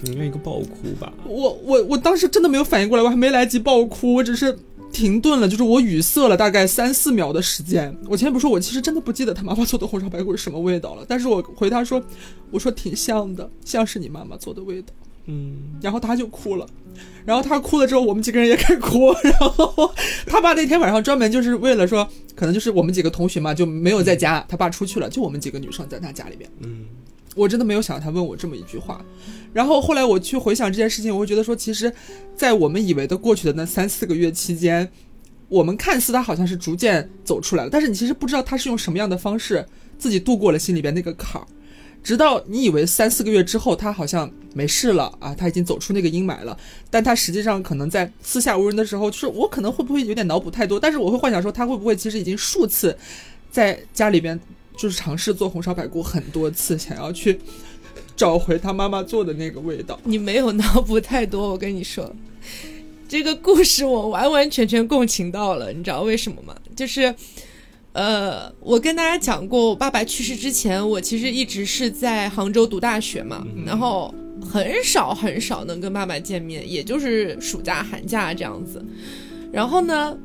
你愿一个爆哭吧？我我我当时真的没有反应过来，我还没来及爆哭，我只是停顿了，就是我语塞了大概三四秒的时间。我前面不是说我其实真的不记得他妈妈做的红烧排骨是什么味道了，但是我回他说，我说挺像的，像是你妈妈做的味道。嗯，然后他就哭了，然后他哭了之后，我们几个人也开始哭。然后他爸那天晚上专门就是为了说，可能就是我们几个同学嘛就没有在家，他爸出去了，就我们几个女生在他家里边。嗯，我真的没有想到他问我这么一句话。然后后来我去回想这件事情，我会觉得说，其实，在我们以为的过去的那三四个月期间，我们看似他好像是逐渐走出来了，但是你其实不知道他是用什么样的方式自己度过了心里边那个坎儿。直到你以为三四个月之后他好像没事了啊，他已经走出那个阴霾了，但他实际上可能在四下无人的时候，就是我可能会不会有点脑补太多，但是我会幻想说他会不会其实已经数次在家里边就是尝试做红烧排骨很多次，想要去找回他妈妈做的那个味道。你没有脑补太多，我跟你说，这个故事我完完全全共情到了，你知道为什么吗？就是，呃，我跟大家讲过，我爸爸去世之前，我其实一直是在杭州读大学嘛，然后很少很少能跟爸爸见面，也就是暑假、寒假这样子。然后呢，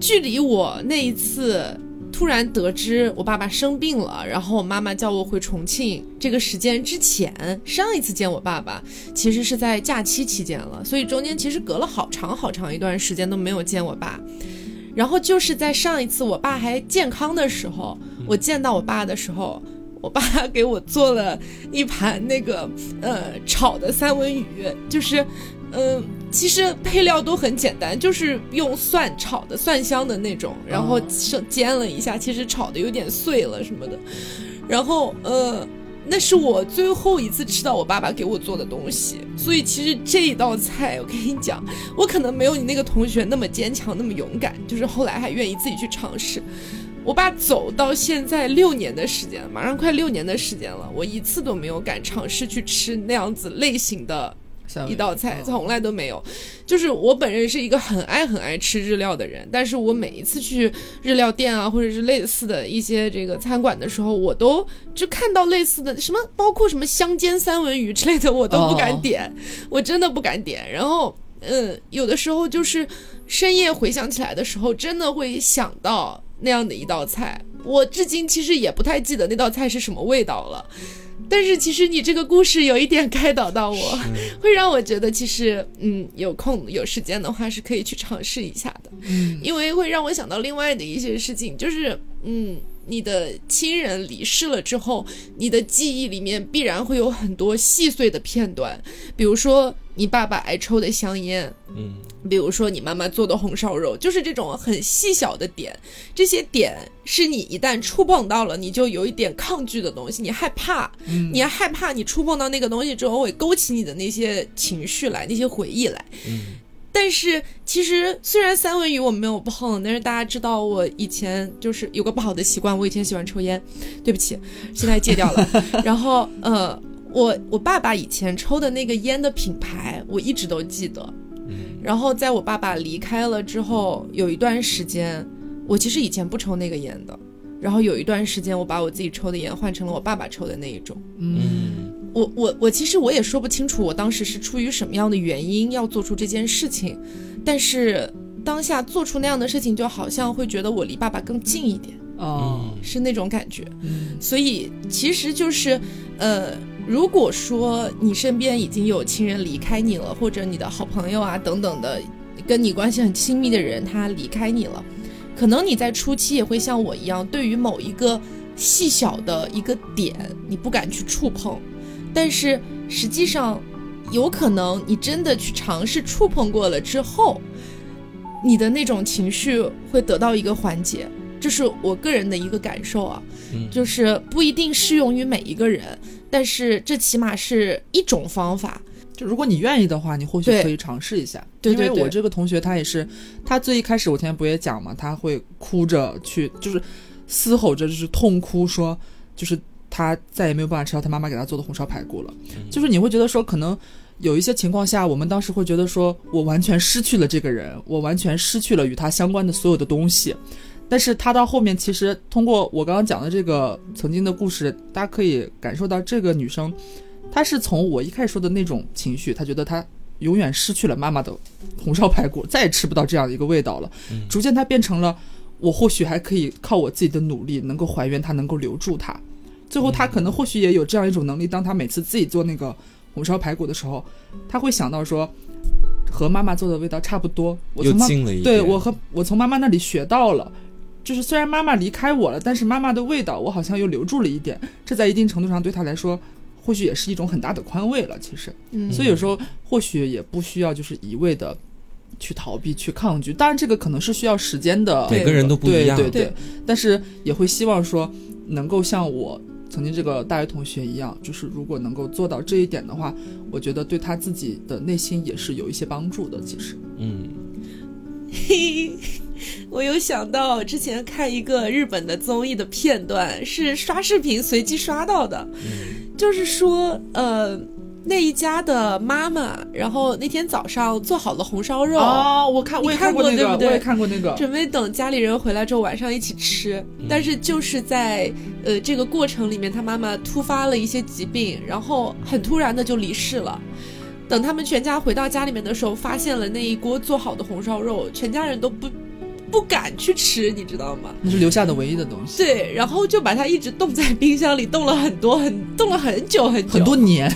距离我那一次突然得知我爸爸生病了，然后我妈妈叫我回重庆这个时间之前，上一次见我爸爸其实是在假期期间了，所以中间其实隔了好长好长一段时间都没有见我爸。然后就是在上一次我爸还健康的时候，我见到我爸的时候，我爸给我做了一盘那个呃炒的三文鱼，就是嗯、呃其实配料都很简单，就是用蒜炒的蒜香的那种，然后哦生煎了一下，其实炒的有点碎了什么的。然后呃，那是我最后一次吃到我爸爸给我做的东西，所以其实这一道菜，我跟你讲，我可能没有你那个同学那么坚强，那么勇敢，就是后来还愿意自己去尝试。我爸走到现在六年的时间，马上快六年的时间了，我一次都没有敢尝试去吃那样子类型的一道菜，从来都没有。就是我本人是一个很爱很爱吃日料的人，但是我每一次去日料店啊，或者是类似的一些这个餐馆的时候，我都就看到类似的什么，包括什么香煎三文鱼之类的，我都不敢点，我真的不敢点。然后，嗯，有的时候就是深夜回想起来的时候，真的会想到。那样的一道菜，我至今其实也不太记得那道菜是什么味道了。但是其实你这个故事有一点开导到我，会让我觉得其实嗯有空有时间的话是可以去尝试一下的。嗯，因为会让我想到另外的一些事情，就是嗯。你的亲人离世了之后，你的记忆里面必然会有很多细碎的片段，比如说你爸爸爱抽的香烟，嗯，比如说你妈妈做的红烧肉，就是这种很细小的点，这些点是你一旦触碰到了，你就有一点抗拒的东西，你害怕，你害怕你触碰到那个东西之后会勾起你的那些情绪来，那些回忆来，嗯。但是其实，虽然三文鱼我没有碰，但是大家知道我以前就是有个不好的习惯，我以前喜欢抽烟，对不起，现在戒掉了。然后，呃，我我爸爸以前抽的那个烟的品牌，我一直都记得。然后在我爸爸离开了之后，有一段时间，我其实以前不抽那个烟的。然后有一段时间，我把我自己抽的烟换成了我爸爸抽的那一种。嗯。我我我其实我也说不清楚，我当时是出于什么样的原因要做出这件事情，但是当下做出那样的事情，就好像会觉得我离爸爸更近一点，哦，是那种感觉。所以其实就是，呃，如果说你身边已经有亲人离开你了，或者你的好朋友啊等等的，跟你关系很亲密的人他离开你了，可能你在初期也会像我一样，对于某一个细小的一个点，你不敢去触碰。但是实际上，有可能你真的去尝试触碰过了之后，你的那种情绪会得到一个缓解，这是我个人的一个感受啊。就是不一定适用于每一个人，但是这起码是一种方法。就如果你愿意的话，你或许可以尝试一下。对对对，我这个同学他也是，他最一开始我前面不也讲嘛，他会哭着去，就是嘶吼着，就是痛哭说，就是。他再也没有办法吃到他妈妈给他做的红烧排骨了，就是你会觉得说，可能有一些情况下，我们当时会觉得说，我完全失去了这个人，我完全失去了与他相关的所有的东西。但是他到后面，其实通过我刚刚讲的这个曾经的故事，大家可以感受到，这个女生，她是从我一开始说的那种情绪，她觉得她永远失去了妈妈的红烧排骨，再也吃不到这样的一个味道了。逐渐，她变成了我或许还可以靠我自己的努力，能够还原她，能够留住她。最后，他可能或许也有这样一种能力，当他每次自己做那个红烧排骨的时候，他会想到说，和妈妈做的味道差不多。我从妈对我和我从妈妈那里学到了，就是虽然妈妈离开我了，但是妈妈的味道我好像又留住了一点。这在一定程度上对他来说，或许也是一种很大的宽慰了。其实，所以有时候或许也不需要就是一味的去逃避、去抗拒。当然，这个可能是需要时间的，每个人都不一样。对对对，但是也会希望说，能够像我。曾经这个大学同学一样，就是如果能够做到这一点的话，我觉得对他自己的内心也是有一些帮助的。其实，嗯，嘿，我有想到之前看一个日本的综艺的片段，是刷视频随机刷到的，就是说，呃。那一家的妈妈，然后那天早上做好了红烧肉哦，我看我也看过那个，我也看过那个，准备等家里人回来之后晚上一起吃。但是就是在呃这个过程里面，他妈妈突发了一些疾病，然后很突然的就离世了。等他们全家回到家里面的时候，发现了那一锅做好的红烧肉，全家人都不。不敢去吃，你知道吗？那是留下的唯一的东西。对，然后就把它一直冻在冰箱里，冻了很多，很冻了很久很久，很多年，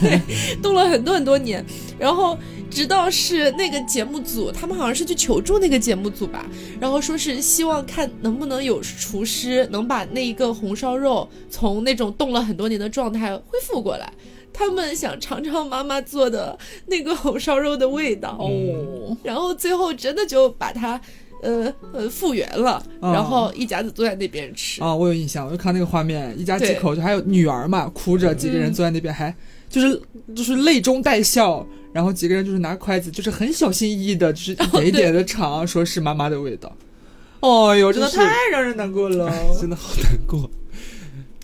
冻了很多很多年。然后直到是那个节目组，他们好像是去求助那个节目组吧，然后说是希望看能不能有厨师能把那一个红烧肉从那种冻了很多年的状态恢复过来，他们想尝尝妈妈做的那个红烧肉的味道。哦，然后最后真的就把它。呃呃复原了，哦然后一家子坐在那边吃。啊、我有印象，我就看那个画面，一家几口，就还有女儿嘛，哭着，几个人嗯坐在那边，还就是就是泪中带笑，然后几个人就是拿筷子，就是很小心翼翼的，就是一点一点的尝，说是妈妈的味道。哦呦，真的太让人难过了。真的好难过。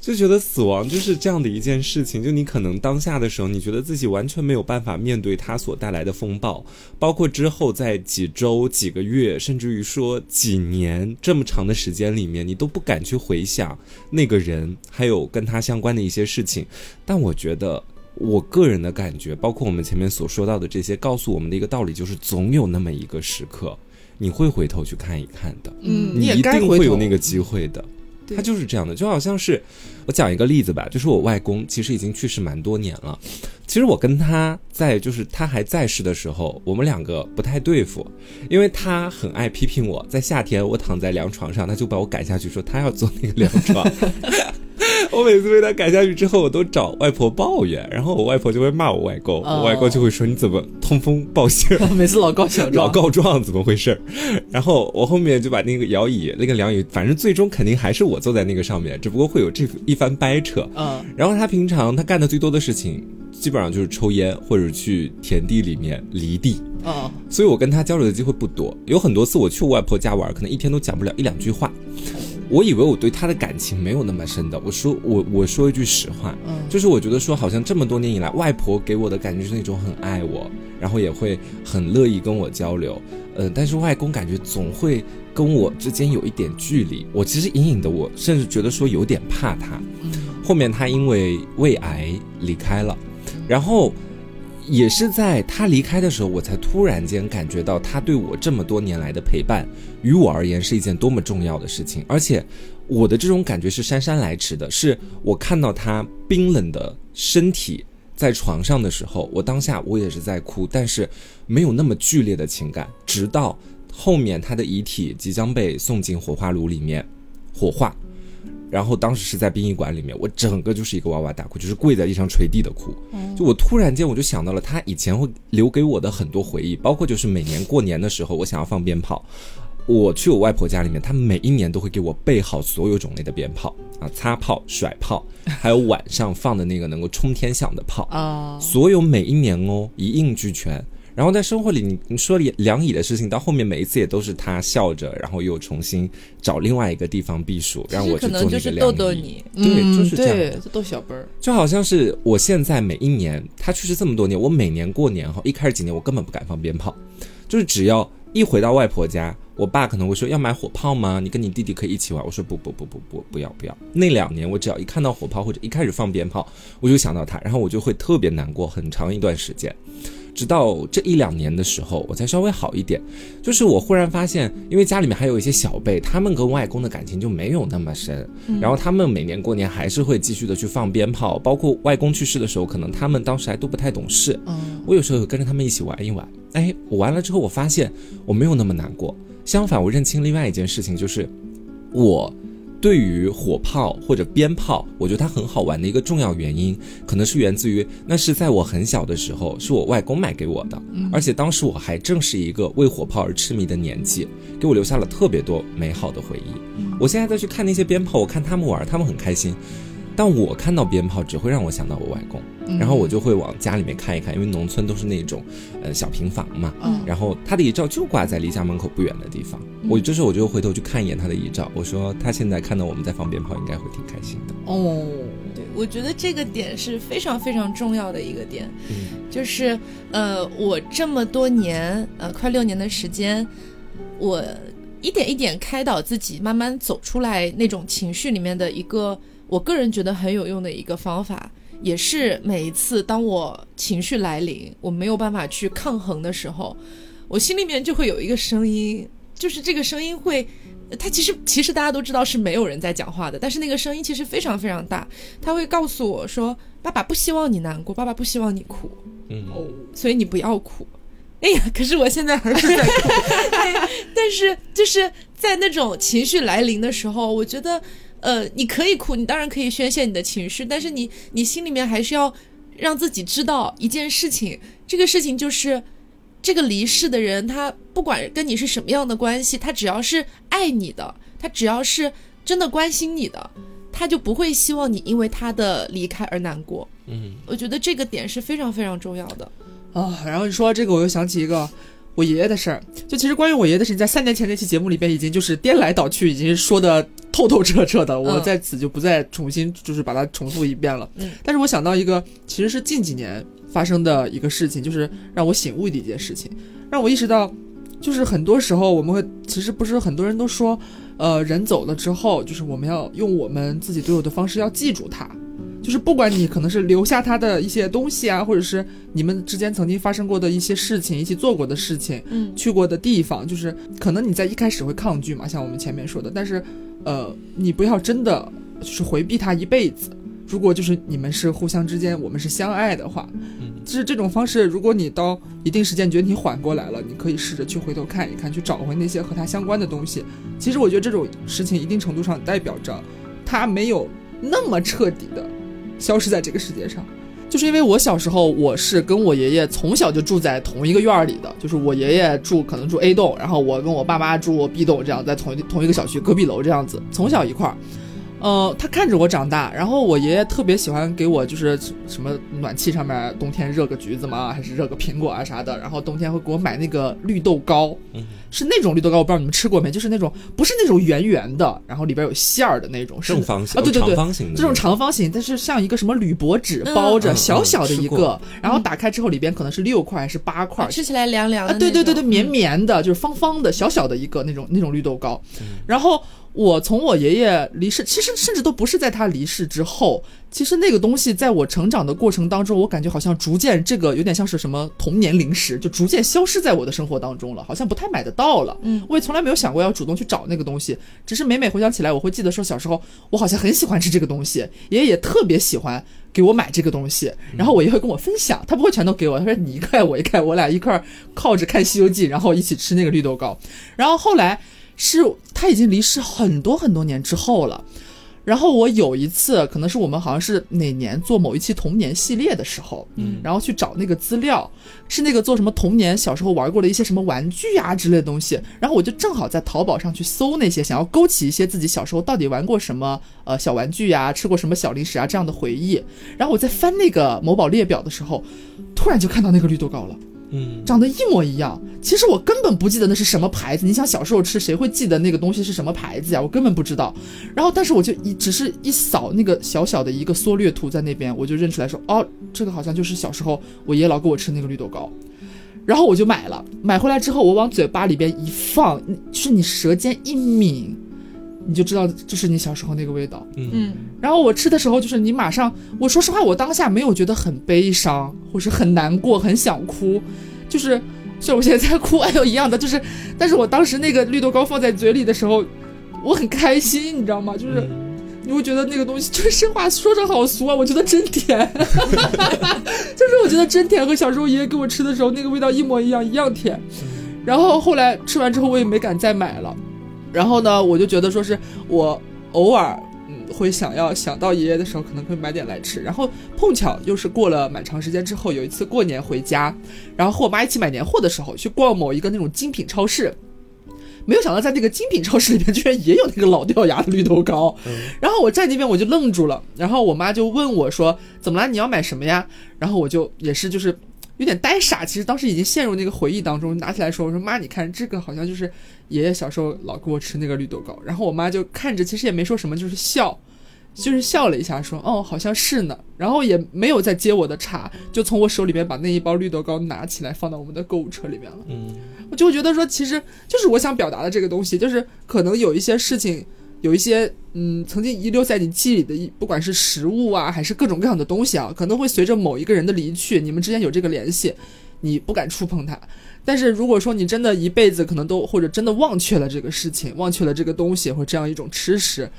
就觉得死亡就是这样的一件事情，就你可能当下的时候，你觉得自己完全没有办法面对它所带来的风暴，包括之后在几周、几个月，甚至于说几年这么长的时间里面，你都不敢去回想那个人，还有跟他相关的一些事情。但我觉得，我个人的感觉，包括我们前面所说到的这些，告诉我们的一个道理，就是总有那么一个时刻，你会回头去看一看的。嗯你也一定该会有那个机会的。对他就是这样的，就好像是我讲一个例子吧，就是我外公其实已经去世蛮多年了。其实我跟他在就是他还在世的时候，我们两个不太对付，因为他很爱批评我。在夏天我躺在凉床上，他就把我赶下去，说他要坐那个凉床。我每次被他赶下去之后，我都找外婆抱怨，然后我外婆就会骂我外公，哦我外公就会说你怎么通风报信儿。每次老告小老状，告状怎么回事？然后我后面就把那个摇椅、那个凉椅，反正最终肯定还是我坐在那个上面，只不过会有这一番掰扯。嗯，然后他平常他干的最多的事情，基本上就是抽烟或者去田地里面犁地，嗯，所以我跟他交流的机会不多。有很多次我去我外婆家玩，可能一天都讲不了一两句话。我以为我对他的感情没有那么深的，我说我我说一句实话，嗯。就是我觉得说好像这么多年以来，外婆给我的感觉是那种很爱我，然后也会很乐意跟我交流，呃，但是外公感觉总会跟我之间有一点距离，我其实隐隐的我甚至觉得说有点怕他。后面他因为胃癌离开了，然后也是在他离开的时候，我才突然间感觉到他对我这么多年来的陪伴，于我而言是一件多么重要的事情。而且我的这种感觉是姗姗来迟的，是我看到他冰冷的身体在床上的时候，我当下我也是在哭，但是没有那么剧烈的情感，直到后面他的遗体即将被送进火化炉里面火化。然后当时是在殡仪馆里面，我整个就是一个哇哇大哭，就是跪在地上捶地的哭。就我突然间我就想到了他以前会留给我的很多回忆，包括就是每年过年的时候，我想要放鞭炮。我去我外婆家里面，她每一年都会给我备好所有种类的鞭炮啊，擦炮、甩炮，还有晚上放的那个能够冲天响的炮，啊，所有每一年哦一应俱全。然后在生活里，你你说梁梁乙的事情，到后面每一次也都是他笑着，然后又重新找另外一个地方避暑，让我去做那个梁乙。逗逗你，对，就是这样。对，逗小辈儿，就好像是我现在每一年，他去世这么多年，我每年过年哈，一开始几年我根本不敢放鞭炮，就是只要一回到外婆家，我爸可能会说要买火炮吗？你跟你弟弟可以一起玩。我说不不不不不不要不要。那两年我只要一看到火炮或者一开始放鞭炮，我就想到他，然后我就会特别难过很长一段时间。直到这一两年的时候，我才稍微好一点。就是我忽然发现，因为家里面还有一些小辈，他们跟外公的感情就没有那么深。然后他们每年过年还是会继续的去放鞭炮，包括外公去世的时候，可能他们当时还都不太懂事。嗯，我有时候有跟着他们一起玩一玩。哎，我玩了之后，我发现我没有那么难过。相反，我认清另外一件事情，就是我对于火炮或者鞭炮，我觉得它很好玩的一个重要原因，可能是源自于那是在我很小的时候，是我外公买给我的，而且当时我还正是一个为火炮而痴迷的年纪，给我留下了特别多美好的回忆。我现在再去看那些鞭炮，我看他们玩，他们很开心。但我看到鞭炮，只会让我想到我外公，然后我就会往家里面看一看，因为农村都是那种，呃，小平房嘛，嗯然后他的遗照就挂在离家门口不远的地方。我这时候我就回头去看一眼他的遗照，我说他现在看到我们在放鞭炮，应该会挺开心的。哦，对，我觉得这个点是非常非常重要的一个点，嗯就是呃，我这么多年，呃，快六年的时间，我一点一点开导自己，慢慢走出来那种情绪里面的一个，我个人觉得很有用的一个方法，也是每一次当我情绪来临，我没有办法去抗衡的时候，我心里面就会有一个声音，就是这个声音会。它其实其实大家都知道是没有人在讲话的，但是那个声音其实非常非常大，他会告诉我说：“爸爸不希望你难过，爸爸不希望你哭，嗯，哦，所以你不要哭。”哎呀，可是我现在还是在哭。但是就是在那种情绪来临的时候，我觉得，呃，你可以哭，你当然可以宣泄你的情绪，但是你你心里面还是要让自己知道一件事情，这个事情就是这个离世的人，他不管跟你是什么样的关系，他只要是爱你的，他只要是真的关心你的，他就不会希望你因为他的离开而难过。嗯，我觉得这个点是非常非常重要的。啊，然后你说到这个，我又想起一个我爷爷的事儿。就其实关于我爷爷的事情，在三年前那期节目里边已经就是颠来倒去，已经说的透透彻彻的，我嗯在此就不再重新就是把它重复一遍了。嗯，但是我想到一个，其实是近几年发生的一个事情，就是让我醒悟的一件事情，让我意识到，就是很多时候我们会，其实不是很多人都说，呃，人走了之后，就是我们要用我们自己独有的方式要记住他。就是不管你可能是留下他的一些东西啊，或者是你们之间曾经发生过的一些事情，一起做过的事情，嗯去过的地方，就是可能你在一开始会抗拒嘛，像我们前面说的，但是，呃，你不要真的就是回避他一辈子。如果就是你们是互相之间，我们是相爱的话，嗯就是这种方式。如果你到一定时间觉得你缓过来了，你可以试着去回头看一看，去找回那些和他相关的东西。其实我觉得这种事情一定程度上代表着他没有那么彻底的消失在这个世界上。就是因为我小时候，我是跟我爷爷从小就住在同一个院儿里的，就是我爷爷住可能住 A 栋，然后我跟我爸妈住 B 栋，这样在同一同一个小区隔壁楼这样子，从小一块儿。呃，他看着我长大，然后我爷爷特别喜欢给我就是什么暖气上面冬天热个橘子嘛，还是热个苹果啊啥的，然后冬天会给我买那个绿豆糕，嗯。是那种绿豆糕，我不知道你们吃过没，就是那种不是那种圆圆的，然后里边有馅儿的那种，是正方形啊，对对对长，方形的这种长方形，但是像一个什么铝箔纸嗯包着，嗯小小的一个然后打开之后里边可能是六块还是八块，吃起来凉凉的啊，那种、对对对对，绵嗯绵的，就是方方的、小小的一个那种那种绿豆糕。嗯。然后我从我爷爷离世，其实甚至都不是在他离世之后，其实那个东西在我成长的过程当中，我感觉好像逐渐这个有点像是什么童年零食，就逐渐消失在我的生活当中了，好像不太买得到了。嗯，我也从来没有想过要主动去找那个东西，只是每每回想起来，我会记得说小时候我好像很喜欢吃这个东西，爷爷也特别喜欢给我买这个东西，然后我也会跟我分享，他不会全都给我，他说你一块我一块，我俩一块儿靠着看《西游记》，然后一起吃那个绿豆糕。然后后来是他已经离世很多很多年之后了。然后我有一次，可能是我们好像是哪年做某一期童年系列的时候，嗯然后去找那个资料，是那个做什么童年小时候玩过的一些什么玩具啊之类的东西，然后我就正好在淘宝上去搜那些，想要勾起一些自己小时候到底玩过什么呃小玩具呀、吃过什么小零食啊这样的回忆。然后我在翻那个某宝列表的时候，突然就看到那个绿豆糕了。嗯，长得一模一样。其实我根本不记得那是什么牌子。你想小时候吃，谁会记得那个东西是什么牌子呀？我根本不知道。然后，但是我就一只是一扫那个小小的一个缩略图在那边，我就认出来说，哦，这个好像就是小时候我爷爷老给我吃那个绿豆糕。然后我就买了，买回来之后我往嘴巴里边一放，是你舌尖一抿，你就知道这是你小时候那个味道。嗯然后我吃的时候，就是你马上，我说实话，我当下没有觉得很悲伤，或是很难过，很想哭，就是虽然我现在在哭，哎呦一样的，就是，但是我当时那个绿豆糕放在嘴里的时候，我很开心，你知道吗？就是嗯你会觉得那个东西，就是生话说着好俗啊，我觉得真甜，就是我觉得真甜，和小时候爷爷给我吃的时候那个味道一模一样，一样甜。然后后来吃完之后，我也没敢再买了。然后呢，我就觉得说是我偶尔嗯会想要想到爷爷的时候，可能会买点来吃。然后碰巧又是过了蛮长时间之后，有一次过年回家，然后和我妈一起买年货的时候，去逛某一个那种精品超市。没有想到在那个精品超市里面，居然也有那个老掉牙的绿豆糕。然后我在那边我就愣住了，然后我妈就问我说：“怎么了？你要买什么呀？”然后我就也是就是有点呆傻，其实当时已经陷入那个回忆当中，拿起来说：“我说妈，你看这个好像就是爷爷小时候老给我吃那个绿豆糕。”然后我妈就看着，其实也没说什么，就是笑。就是笑了一下，说：“哦，好像是呢。”然后也没有再接我的茬，就从我手里边把那一包绿豆糕拿起来，放到我们的购物车里面了。嗯我就会觉得说，其实就是我想表达的这个东西，就是可能有一些事情，有一些嗯，曾经遗留在你记忆里的一，不管是食物啊，还是各种各样的东西啊，可能会随着某一个人的离去，你们之间有这个联系，你不敢触碰它。但是如果说你真的一辈子可能都或者真的忘却了这个事情，忘却了这个东西或这样一种吃食，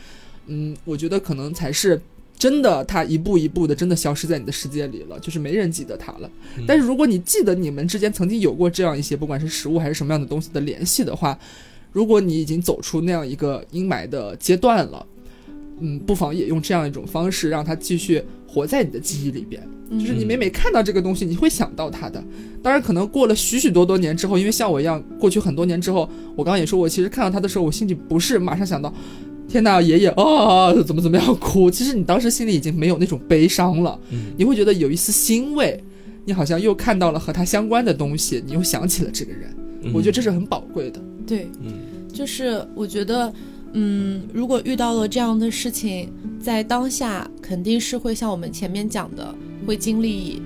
嗯，我觉得可能才是。真的，它一步一步的真的消失在你的世界里了，就是没人记得它了。但是如果你记得你们之间曾经有过这样一些，不管是食物还是什么样的东西的联系的话，如果你已经走出那样一个阴霾的阶段了，嗯，不妨也用这样一种方式，让它继续活在你的记忆里边。就是你嗯每每看到这个东西，你会想到它的。当然，可能过了许许多多年之后，因为像我一样，过去很多年之后，我刚刚也说，我其实看到它的时候，我心里不是马上想到，天哪，爷爷啊，怎么怎么样哭。其实你当时心里已经没有那种悲伤了，嗯你会觉得有一丝欣慰，你好像又看到了和他相关的东西，你又想起了这个人。我觉得这是很宝贵的。对，嗯就是我觉得，嗯，如果遇到了这样的事情，在当下肯定是会像我们前面讲的，会经历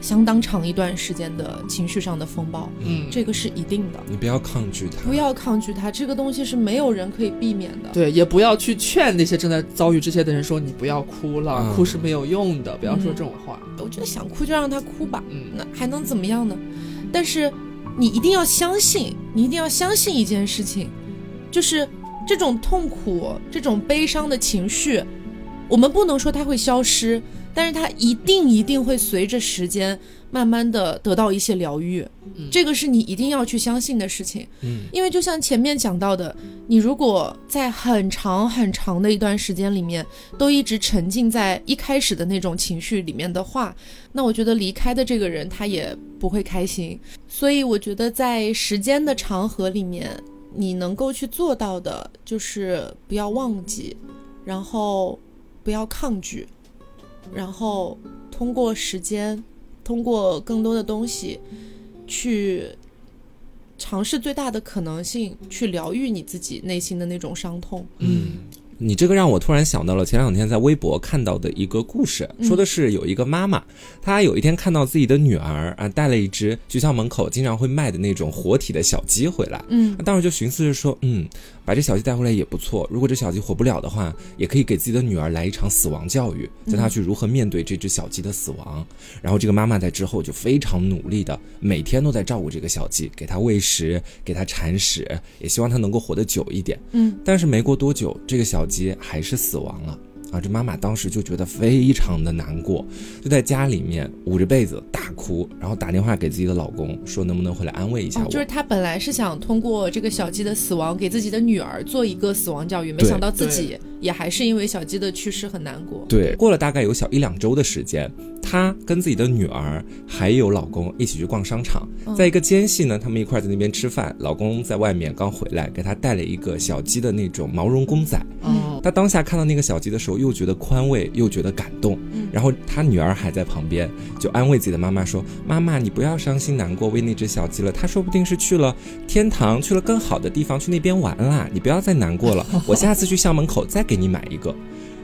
相当长一段时间的情绪上的风暴，嗯这个是一定的。你不要抗拒它，不要抗拒它，这个东西是没有人可以避免的。对，也不要去劝那些正在遭遇这些的人说你不要哭了，嗯哭是没有用的，不要说这种话。我觉得想哭就让他哭吧，嗯那还能怎么样呢？但是你一定要相信，你一定要相信一件事情，就是这种痛苦、这种悲伤的情绪，我们不能说它会消失，但是它一定一定会随着时间慢慢的得到一些疗愈。嗯这个是你一定要去相信的事情。嗯因为就像前面讲到的，你如果在很长很长的一段时间里面都一直沉浸在一开始的那种情绪里面的话，那我觉得离开的这个人他也不会开心。所以我觉得在时间的长河里面，你能够去做到的就是不要忘记，然后不要抗拒，然后通过时间，通过更多的东西去尝试最大的可能性去疗愈你自己内心的那种伤痛。嗯，你这个让我突然想到了前两天在微博看到的一个故事，嗯说的是有一个妈妈，她有一天看到自己的女儿啊带了一只学校门口经常会卖的那种活体的小鸡回来，嗯。她当时就寻思着说，嗯，把这小鸡带回来也不错，如果这小鸡活不了的话，也可以给自己的女儿来一场死亡教育，教她去如何面对这只小鸡的死亡。然后这个妈妈在之后就非常努力的，每天都在照顾这个小鸡，给它喂食，给它铲屎，也希望它能够活得久一点。嗯但是没过多久，这个小鸡还是死亡了。啊，这妈妈当时就觉得非常的难过，就在家里面捂着被子大哭，然后打电话给自己的老公说能不能回来安慰一下我。哦，就是她本来是想通过这个小鸡的死亡给自己的女儿做一个死亡教育，没想到自己也还是因为小鸡的去世很难过。对，过了大概有小一两周的时间，她跟自己的女儿还有老公一起去逛商场，嗯在一个间隙呢，他们一块在那边吃饭，老公在外面刚回来，给她带了一个小鸡的那种毛绒公仔。哦，她当下看到那个小鸡的时候，又觉得宽慰，又觉得感动。嗯然后她女儿还在旁边，就安慰自己的妈妈说：“妈妈，你不要伤心难过，为那只小鸡了，它说不定是去了天堂，去了更好的地方，去那边玩啦，你不要再难过了，我下次去校门口再给你买一个。”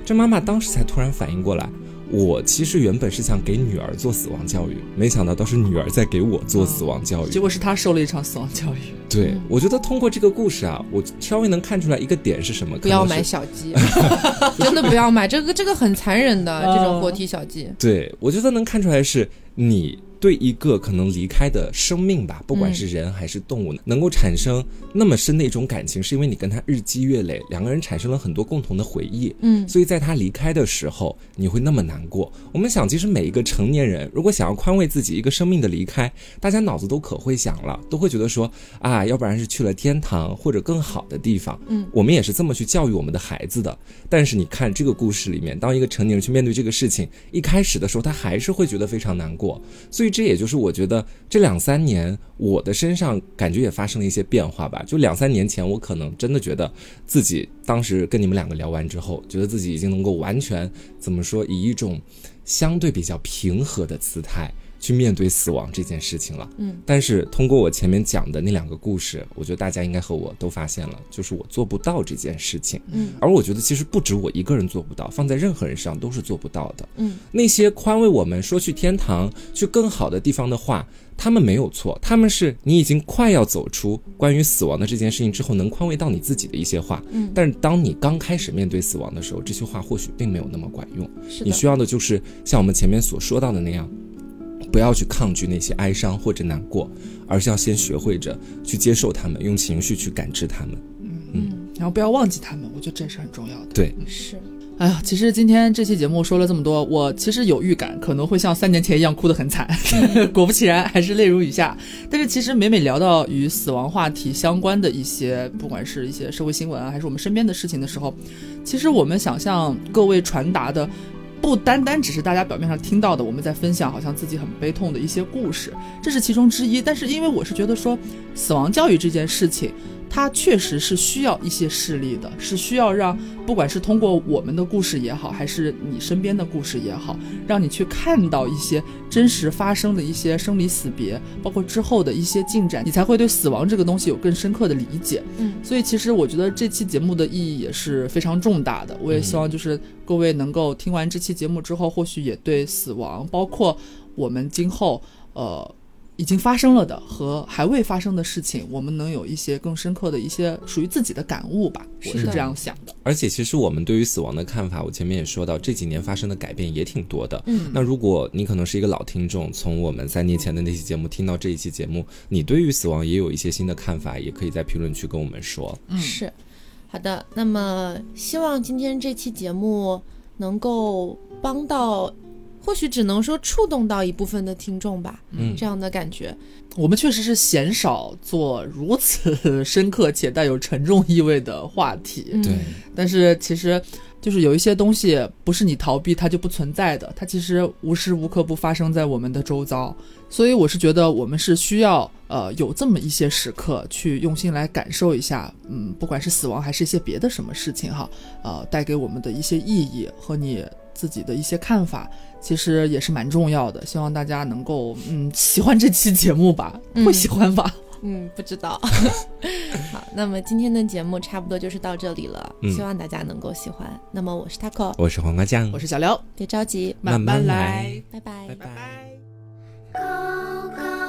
这妈妈当时才突然反应过来。我其实原本是想给女儿做死亡教育，没想到倒是女儿在给我做死亡教育。结果是她受了一场死亡教育。对嗯，我觉得通过这个故事啊，我稍微能看出来一个点是什么，不要买小鸡，真的不要买这个，这个很残忍的哦这种活体小鸡。对，我觉得能看出来是你对一个可能离开的生命吧，不管是人还是动物，能够产生那么深的一种感情，是因为你跟他日积月累，两个人产生了很多共同的回忆。嗯所以在他离开的时候，你会那么难过。我们想，其实每一个成年人，如果想要宽慰自己一个生命的离开，大家脑子都可会想了，都会觉得说啊，要不然是去了天堂或者更好的地方。嗯，我们也是这么去教育我们的孩子的。但是你看这个故事里面，当一个成年人去面对这个事情，一开始的时候，他还是会觉得非常难过。所以这也就是我觉得这两三年我的身上感觉也发生了一些变化吧。就两三年前，我可能真的觉得自己当时跟你们两个聊完之后，觉得自己已经能够完全怎么说，以一种相对比较平和的姿态。去面对死亡这件事情了，嗯，但是通过我前面讲的那两个故事，我觉得大家应该和我都发现了，就是我做不到这件事情，嗯，而我觉得其实不止我一个人做不到，放在任何人身上都是做不到的，嗯，那些宽慰我们说去天堂、去更好的地方的话，他们没有错，他们是你已经快要走出关于死亡的这件事情之后，能宽慰到你自己的一些话。嗯。但是当你刚开始面对死亡的时候，这些话或许并没有那么管用。你需要的就是像我们前面所说到的那样，不要去抗拒那些哀伤或者难过，而是要先学会着去接受他们，用情绪去感知他们。嗯，然后不要忘记他们，我觉得这是很重要的。对，是。哎呀，其实今天这期节目说了这么多，我其实有预感可能会像三年前一样哭得很惨，果不其然还是泪如雨下。但是其实每每聊到与死亡话题相关的一些，不管是一些社会新闻啊，还是我们身边的事情的时候，其实我们想向各位传达的。不单单只是大家表面上听到的，我们在分享好像自己很悲痛的一些故事，这是其中之一。但是因为我是觉得说，死亡教育这件事情。它确实是需要一些事例的，是需要让不管是通过我们的故事也好，还是你身边的故事也好，让你去看到一些真实发生的一些生离死别，包括之后的一些进展，你才会对死亡这个东西有更深刻的理解。嗯，所以其实我觉得这期节目的意义也是非常重大的。我也希望就是各位能够听完这期节目之后，或许也对死亡，包括我们今后呃。已经发生了的和还未发生的事情，我们能有一些更深刻的一些属于自己的感悟吧。我是这样想的。而且，其实我们对于死亡的看法，我前面也说到，这几年发生的改变也挺多的。嗯，那如果你可能是一个老听众，从我们三年前的那期节目听到这一期节目，你对于死亡也有一些新的看法，也可以在评论区跟我们说。嗯，是，好的。那么，希望今天这期节目能够帮到。或许只能说触动到一部分的听众吧，嗯，这样的感觉。我们确实是鲜少做如此深刻且带有沉重意味的话题，对。但是其实，就是有一些东西不是你逃避它就不存在的，它其实无时无刻不发生在我们的周遭。所以我是觉得我们是需要呃有这么一些时刻去用心来感受一下，嗯，不管是死亡还是一些别的什么事情哈，呃，带给我们的一些意义和你自己的一些看法。其实也是蛮重要的，希望大家能够嗯喜欢这期节目吧，会喜欢吧？嗯，不知道。好，那么今天的节目差不多就是到这里了，希望大家能够喜欢。那么我是 taco，我是黄瓜酱，我是小刘，别着急，慢慢来，拜拜，拜拜。